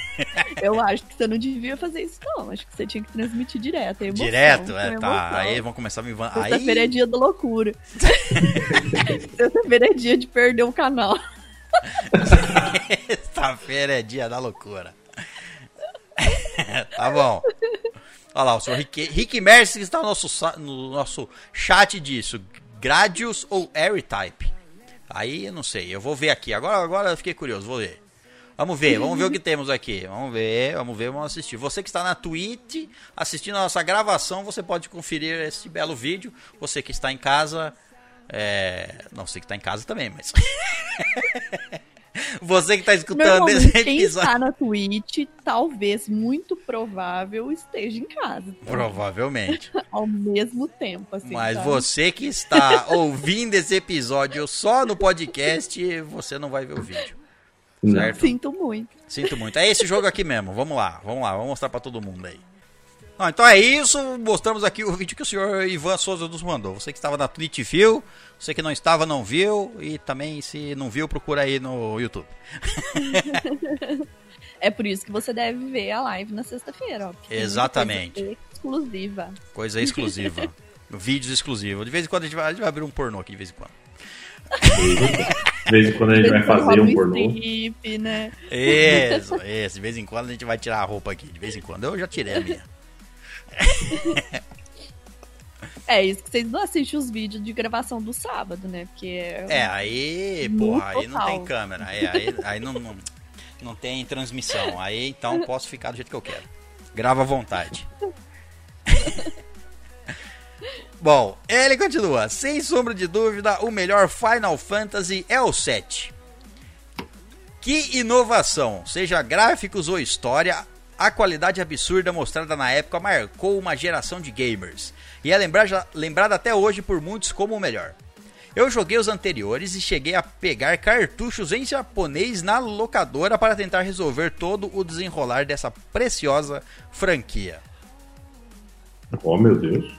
Eu acho que você não devia fazer isso, não. Acho que você tinha que transmitir direto. É emoção, direto? É, tá. Aí vão começar a me van... Sexta-feira é dia da loucura. Sexta-feira é dia de perder o canal. Sexta-feira é dia da loucura. tá bom. Olha lá, o senhor Rick, Rick Mercy está no nosso, no nosso chat disso. Gradius ou Airy Type? Aí eu não sei, eu vou ver aqui. Agora, agora eu fiquei curioso, vou ver. Vamos ver, vamos ver o que temos aqui. Vamos ver, vamos ver, vamos assistir. Você que está na Twitch assistindo a nossa gravação, você pode conferir esse belo vídeo. Você que está em casa, é... não sei que está em casa também, mas Você que está escutando esse episódio. Quem está na Twitch, talvez, muito provável, esteja em casa. Tá? Provavelmente. Ao mesmo tempo, assim. Mas sabe? você que está ouvindo esse episódio só no podcast, você não vai ver o vídeo. Certo? Sinto muito. Sinto muito. É esse jogo aqui mesmo. Vamos lá, vamos lá, vamos mostrar para todo mundo aí. Não, então é isso. Mostramos aqui o vídeo que o senhor Ivan Souza nos mandou. Você que estava na Twitch viu, você que não estava não viu e também se não viu procura aí no YouTube. é por isso que você deve ver a live na sexta-feira, Exatamente. Coisa exclusiva. Coisa exclusiva. Vídeos exclusivos. De vez em quando a gente, vai, a gente vai abrir um pornô aqui de vez em quando. De vez em quando a gente vai fazer um pornô. Strip, né? Isso, isso. De vez em quando a gente vai tirar a roupa aqui. De vez em quando. Eu já tirei a minha. É isso que vocês não assistem os vídeos de gravação do sábado, né? Porque é. É, aí, porra, aí não tem câmera. Aí, aí, aí não, não, não, tem transmissão. Aí então posso ficar do jeito que eu quero. Grava à vontade. Bom, ele continua. Sem sombra de dúvida, o melhor Final Fantasy é o 7. Que inovação, seja gráficos ou história, a qualidade absurda mostrada na época marcou uma geração de gamers e é lembrada, lembrada até hoje por muitos como o melhor. Eu joguei os anteriores e cheguei a pegar cartuchos em japonês na locadora para tentar resolver todo o desenrolar dessa preciosa franquia. Oh meu Deus!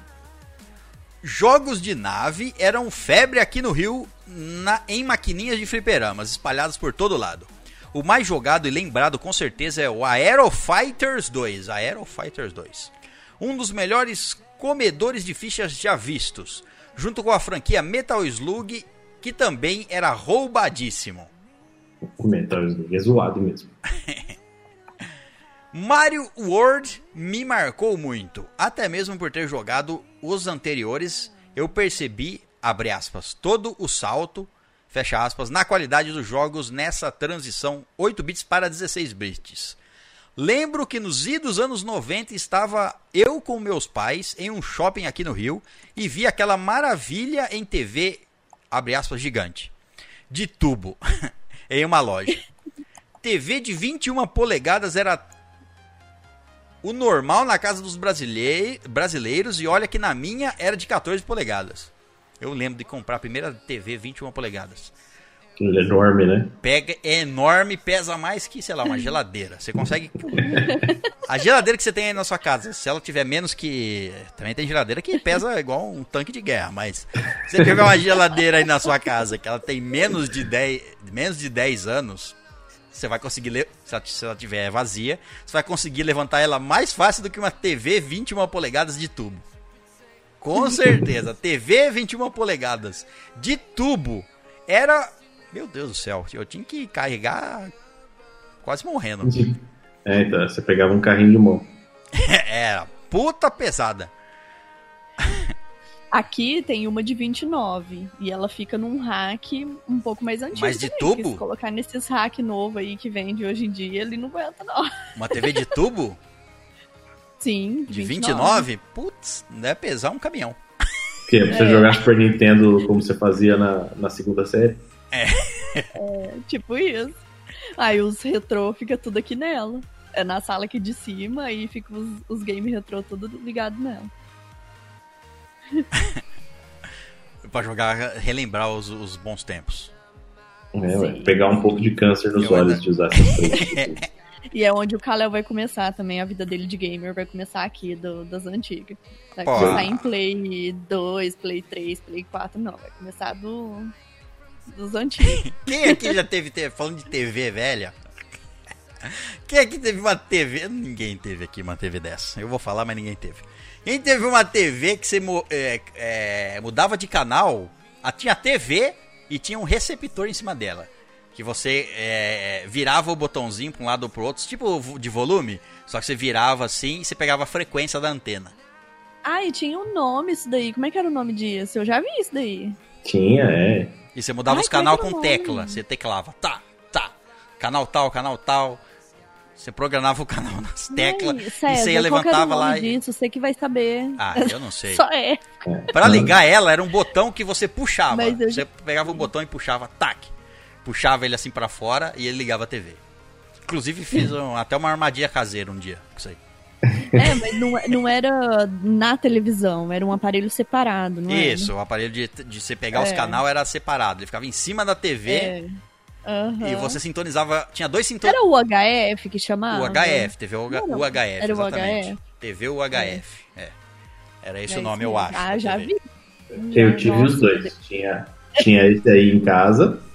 Jogos de nave eram febre aqui no Rio na, em maquininhas de fliperamas espalhadas por todo lado. O mais jogado e lembrado com certeza é o Aero Fighters 2. Aero Fighters 2. Um dos melhores comedores de fichas já vistos, junto com a franquia Metal Slug, que também era roubadíssimo. O Metal Slug é zoado mesmo. Mario World me marcou muito, até mesmo por ter jogado os anteriores, eu percebi, abre aspas, todo o salto, fecha aspas, na qualidade dos jogos nessa transição 8 bits para 16 bits. Lembro que nos idos anos 90 estava eu com meus pais em um shopping aqui no Rio e vi aquela maravilha em TV abre aspas, gigante, de tubo em uma loja. TV de 21 polegadas era o normal na casa dos brasileiros, brasileiros e olha que na minha era de 14 polegadas. Eu lembro de comprar a primeira TV 21 polegadas. Ele é enorme, né? Pega, é enorme, pesa mais que, sei lá, uma geladeira. Você consegue. A geladeira que você tem aí na sua casa, se ela tiver menos que. Também tem geladeira que pesa igual um tanque de guerra, mas se você tiver uma geladeira aí na sua casa que ela tem menos de 10, menos de 10 anos, você vai conseguir. Le... Se ela, se ela tiver vazia, você vai conseguir levantar ela mais fácil do que uma TV 21 polegadas de tubo. Com certeza. TV 21 polegadas de tubo era meu Deus do céu, eu tinha que carregar quase morrendo. É, então, você pegava um carrinho de mão. Era puta pesada. Aqui tem uma de 29 e ela fica num rack um pouco mais antigo. Mas de também, tubo? Se colocar nesses rack novo aí que vende hoje em dia, ele não aguenta não. Uma TV de tubo? Sim, de 29? 29? Putz, deve pesar um caminhão. Que é pra você é. jogar Super Nintendo como você fazia na, na segunda série? É. é. Tipo isso. Aí os retrô fica tudo aqui nela. É na sala aqui de cima e fica os, os games retrô tudo ligado nela. pra jogar, relembrar os, os bons tempos. É, ué, pegar um pouco de câncer nos Eu olhos ainda... de usar essas coisas. E é onde o Kalel vai começar também, a vida dele de gamer vai começar aqui, do, das antigas. Vai Pô. começar em Play 2, Play 3, Play 4, não. Vai começar do, dos antigos. Quem aqui já teve, falando de TV velha? Quem aqui teve uma TV? Ninguém teve aqui uma TV dessa. Eu vou falar, mas ninguém teve. Quem teve uma TV que você é, é, mudava de canal? A, tinha TV e tinha um receptor em cima dela. Que você é, virava o botãozinho para um lado ou para outro, tipo de volume. Só que você virava assim e você pegava a frequência da antena. Ah, e tinha um nome isso daí. Como é que era o nome disso? Eu já vi isso daí. Tinha, é. E você mudava Ai, os canal com tecla. Você teclava, tá, tá, canal tal, canal tal. Você programava o canal nas teclas Ai, César, e você ia levantava lá e... disso, você que vai saber. Ah, eu não sei. Só é. Para ligar ela era um botão que você puxava. Você pegava o botão e puxava, tac. Puxava ele assim para fora e ele ligava a TV. Inclusive fiz um, até uma armadilha caseira um dia, isso aí. É, mas não, não era na televisão, era um aparelho separado, não Isso, era? o aparelho de, de você pegar é. os canal era separado. Ele ficava em cima da TV é. uhum. e você sintonizava. Tinha dois sintonizadores. Era o UHF que chamava? O HF, TV UHF, era exatamente. O HF. TV UHF, é. é. Era esse é o nome, eu acho. Ah, já vi. Eu tive os dois. Tinha, tinha esse aí em casa.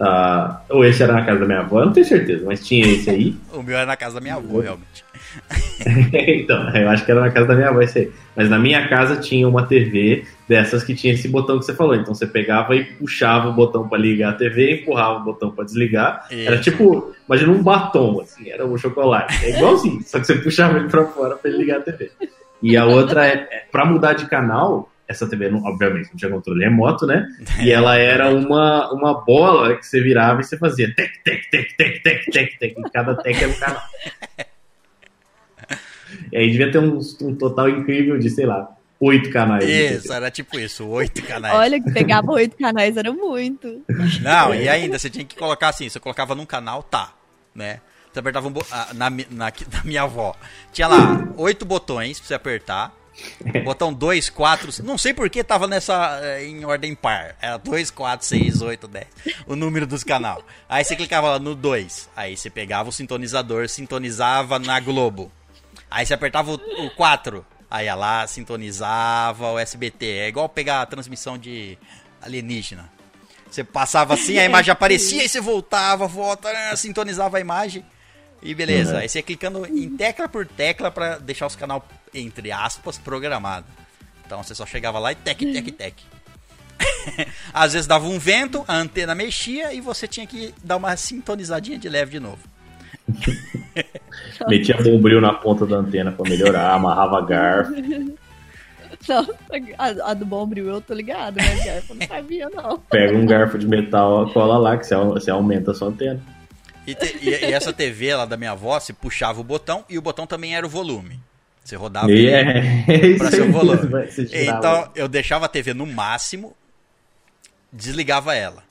Uh, ou esse era na casa da minha avó, eu não tenho certeza, mas tinha esse aí. o meu era na casa da minha avó, realmente. então, eu acho que era na casa da minha avó esse aí. Mas na minha casa tinha uma TV dessas que tinha esse botão que você falou. Então você pegava e puxava o botão para ligar a TV, empurrava o botão para desligar. Isso. Era tipo, imagina um batom, assim, era um chocolate. É igualzinho, só que você puxava ele para fora para ligar a TV. E a outra é, é para mudar de canal, essa TV, não, obviamente, não tinha controle remoto, né? E ela era uma, uma bola que você virava e você fazia tec, tec, tec, tec, tec, tec, tec, e cada tec era um canal. E aí devia ter um, um total incrível de, sei lá, oito canais. Isso, era tipo isso, oito canais. Olha, que pegava oito canais era muito. Não, e ainda, você tinha que colocar assim, você colocava num canal, tá, né? Você apertava um na, na, na, minha avó. Tinha lá oito botões pra você apertar. Botão 2, 4, não sei por que tava nessa eh, em ordem par. Era 2, 4, 6, 8, 10. O número dos canal. Aí você clicava lá no 2. Aí você pegava o sintonizador, sintonizava na Globo. Aí você apertava o, o 4, aí ia lá, sintonizava o SBT. É igual pegar a transmissão de alienígena. Você passava assim, a imagem aparecia, e você voltava, volta, né, sintonizava a imagem. E beleza. Uhum. Aí você ia clicando em tecla por tecla para deixar os canal, entre aspas, programado. Então você só chegava lá e tec, tec, tec. Às vezes dava um vento, a antena mexia e você tinha que dar uma sintonizadinha de leve de novo. Metia bombril na ponta da antena pra melhorar, amarrava garfo. Nossa, a, a, do bombril eu tô ligado, mas garfo eu não sabia, não. Pega um garfo de metal, cola lá, que você, você aumenta a sua antena. E, te, e, e, essa TV lá da minha avó, você puxava o botão e o botão também era o volume. Você rodava yeah, pra ser o volume. Então eu deixava a TV no máximo, desligava ela.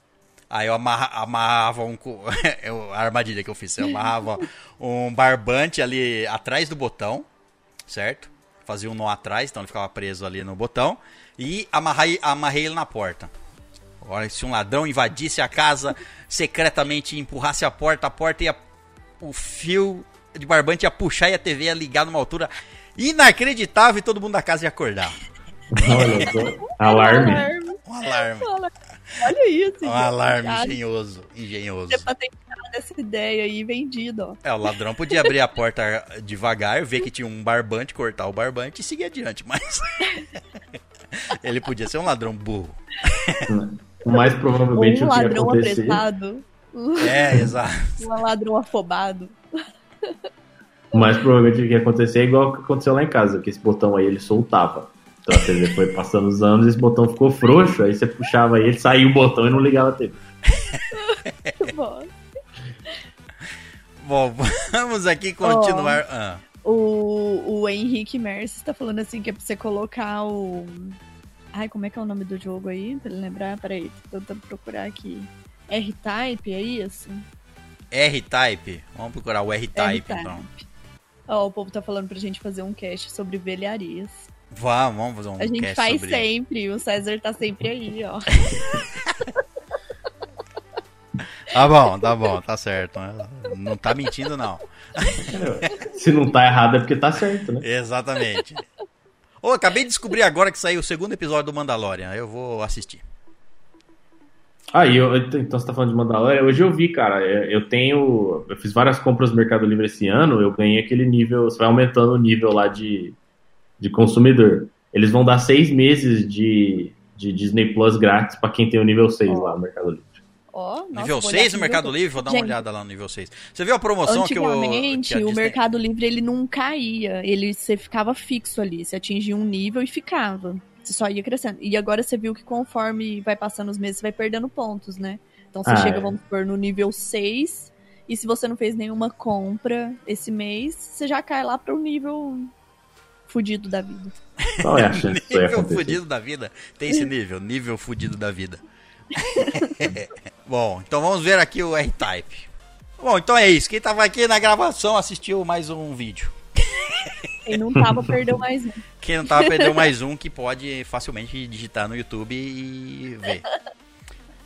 Aí eu amarra, amarrava um. eu, a armadilha que eu fiz. Eu amarrava um barbante ali atrás do botão, certo? Fazia um nó atrás, então ele ficava preso ali no botão. E amarrei, amarrei ele na porta. Agora, se um ladrão invadisse a casa secretamente empurrasse a porta, a porta ia. O fio de barbante ia puxar e a TV ia ligar numa altura inacreditável e todo mundo da casa ia acordar. Olha só. Alarme. Um alarme. Olha isso. Um alarme engenhoso. Engenhoso. Você patenteado essa ideia aí vendido, ó. É, o ladrão podia abrir a porta devagar, ver que tinha um barbante, cortar o barbante e seguir adiante, mas. Ele podia ser um ladrão burro. Mais provavelmente um o que ia ladrão acontecer. apressado. É, exato. Um ladrão afobado. Mais provavelmente o que ia acontecer é igual o que aconteceu lá em casa, que esse botão aí ele soltava. Então a TV foi passando os anos e esse botão ficou frouxo, aí você puxava ele, saía o botão e não ligava a TV. Bom, Bom, vamos aqui continuar. Ah, o, o Henrique Merce está falando assim que é pra você colocar o. Ai, como é que é o nome do jogo aí? Pra ele lembrar? Peraí, tô tentando procurar aqui. R-Type, é isso? R-Type. Vamos procurar o R-Type, R-Type. então. Ó, o povo tá falando pra gente fazer um cast sobre velharias. Vamos, vamos fazer um A gente cast faz sobre sempre, o César tá sempre aí, ó. Tá bom, tá bom, tá certo. né? Não tá mentindo, não. Se não tá errado é porque tá certo, né? Exatamente. Ô, acabei de descobrir agora que saiu o segundo episódio do Mandalorian. Eu vou assistir. Aí, eu, então você tá falando de Mandalorian. Hoje eu vi, cara, eu eu tenho. Eu fiz várias compras no Mercado Livre esse ano, eu ganhei aquele nível. Você vai aumentando o nível lá de, de consumidor. Eles vão dar seis meses de, de Disney Plus grátis pra quem tem o nível 6 lá no Mercado Livre. Ó, nossa, nível vou olhar 6 aqui no Mercado Livre? Vou dar uma Gente, olhada lá no nível 6. Você viu a promoção que o. Antigamente, o Mercado Livre ele não caía, ele você ficava fixo ali, você atingia um nível e ficava. Você só ia crescendo. E agora você viu que conforme vai passando os meses, você vai perdendo pontos, né? Então você Ah, chega, é. vamos supor, no nível 6, e se você não fez nenhuma compra esse mês, você já cai lá pro nível fudido da vida. Qual é a chance Nível fudido da vida? Tem esse nível, nível fudido da vida. Bom, então vamos ver aqui o R-Type. Bom, então é isso. Quem tava aqui na gravação assistiu mais um vídeo. Quem não tava, perdeu mais um. Quem não tava, perdeu mais um que pode facilmente digitar no YouTube e ver.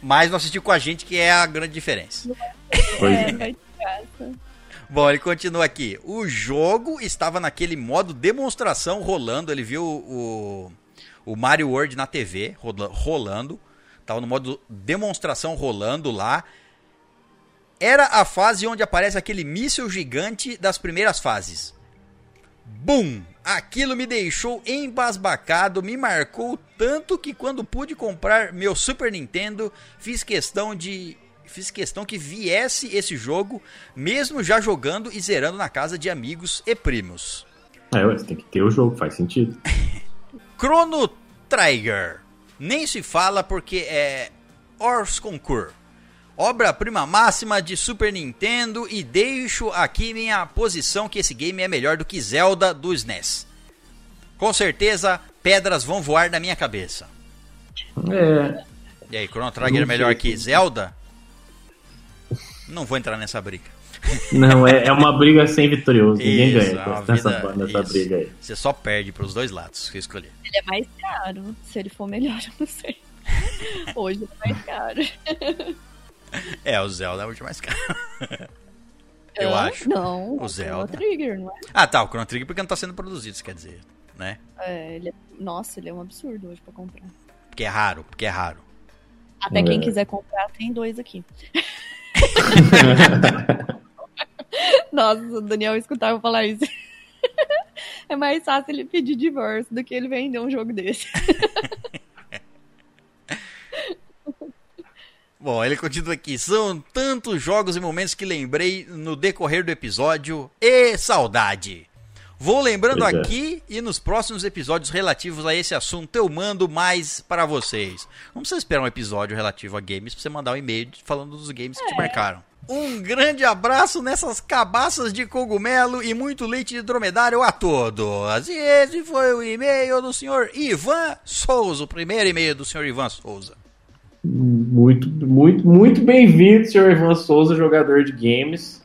Mas não assistiu com a gente, que é a grande diferença. Pois É, é. Bom, ele continua aqui. O jogo estava naquele modo demonstração rolando. Ele viu o, o Mario World na TV rola- rolando. Tava no modo demonstração rolando lá. Era a fase onde aparece aquele míssil gigante das primeiras fases. Bum! Aquilo me deixou embasbacado, me marcou tanto que quando pude comprar meu Super Nintendo, fiz questão de fiz questão que viesse esse jogo, mesmo já jogando e zerando na casa de amigos e primos. É, você tem que ter o jogo, faz sentido. Chrono Trigger. Nem se fala porque é Ors Concours. Obra-prima máxima de Super Nintendo e deixo aqui minha posição que esse game é melhor do que Zelda do SNES. Com certeza, pedras vão voar na minha cabeça. É. E aí, Chrono Trigger é melhor que Zelda? Não vou entrar nessa briga. Não, é, é uma briga sem vitorioso. Ninguém Isso, ganha é nessa, vida- nessa briga aí. Você só perde pros dois lados que eu escolhi. Ele é mais caro. Se ele for melhor, eu não sei. Hoje ele é mais caro. É, o Zelda é muito mais caro. Eu acho. Não, O é Zelda. Trigger, não é? Ah, tá, o Chrono Trigger porque não tá sendo produzido, isso quer dizer, né? É, ele é- Nossa, ele é um absurdo hoje pra comprar. Porque é raro, porque é raro. Até É. quem quiser comprar, tem dois aqui. Nossa, o Daniel escutava falar isso. É mais fácil ele pedir divórcio do que ele vender um jogo desse. Bom, ele continua aqui. São tantos jogos e momentos que lembrei no decorrer do episódio. E saudade! Vou lembrando Pois é. aqui e nos próximos episódios relativos a esse assunto eu mando mais para vocês. Não precisa esperar um episódio relativo a games pra você mandar um e-mail falando dos games que te marcaram. Um grande abraço nessas cabaças de cogumelo e muito leite de dromedário a todos. E esse foi o e-mail do senhor Ivan Souza, o primeiro e-mail do senhor Ivan Souza. Muito, muito, muito bem-vindo, senhor Ivan Souza, jogador de games.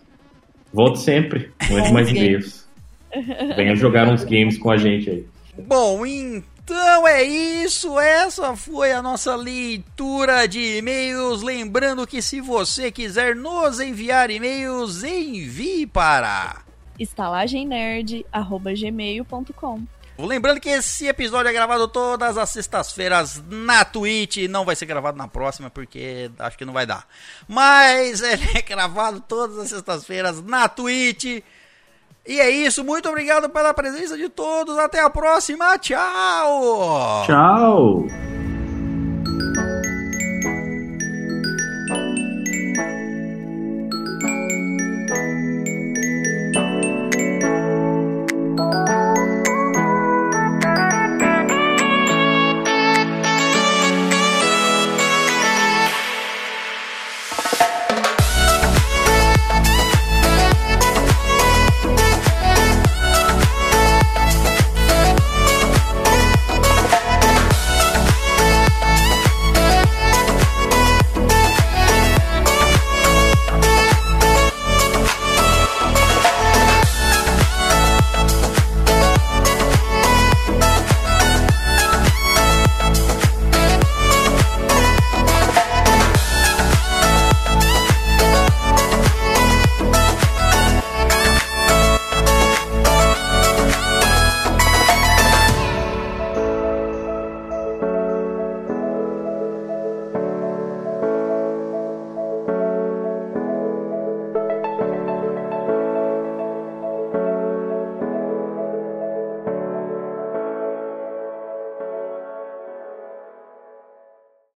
Volte sempre. Mande mais e-mails. Venha jogar uns games com a gente aí. Bom, então é isso. Essa foi a nossa leitura de e-mails. Lembrando que se você quiser nos enviar e-mails, envie para estalagemnerd@gmail.com. Lembrando que esse episódio é gravado todas as sextas-feiras na Twitch. Não vai ser gravado na próxima, porque acho que não vai dar. Mas ele é gravado todas as sextas-feiras na Twitch. E é isso. Muito obrigado pela presença de todos. Até a próxima. Tchau. Tchau.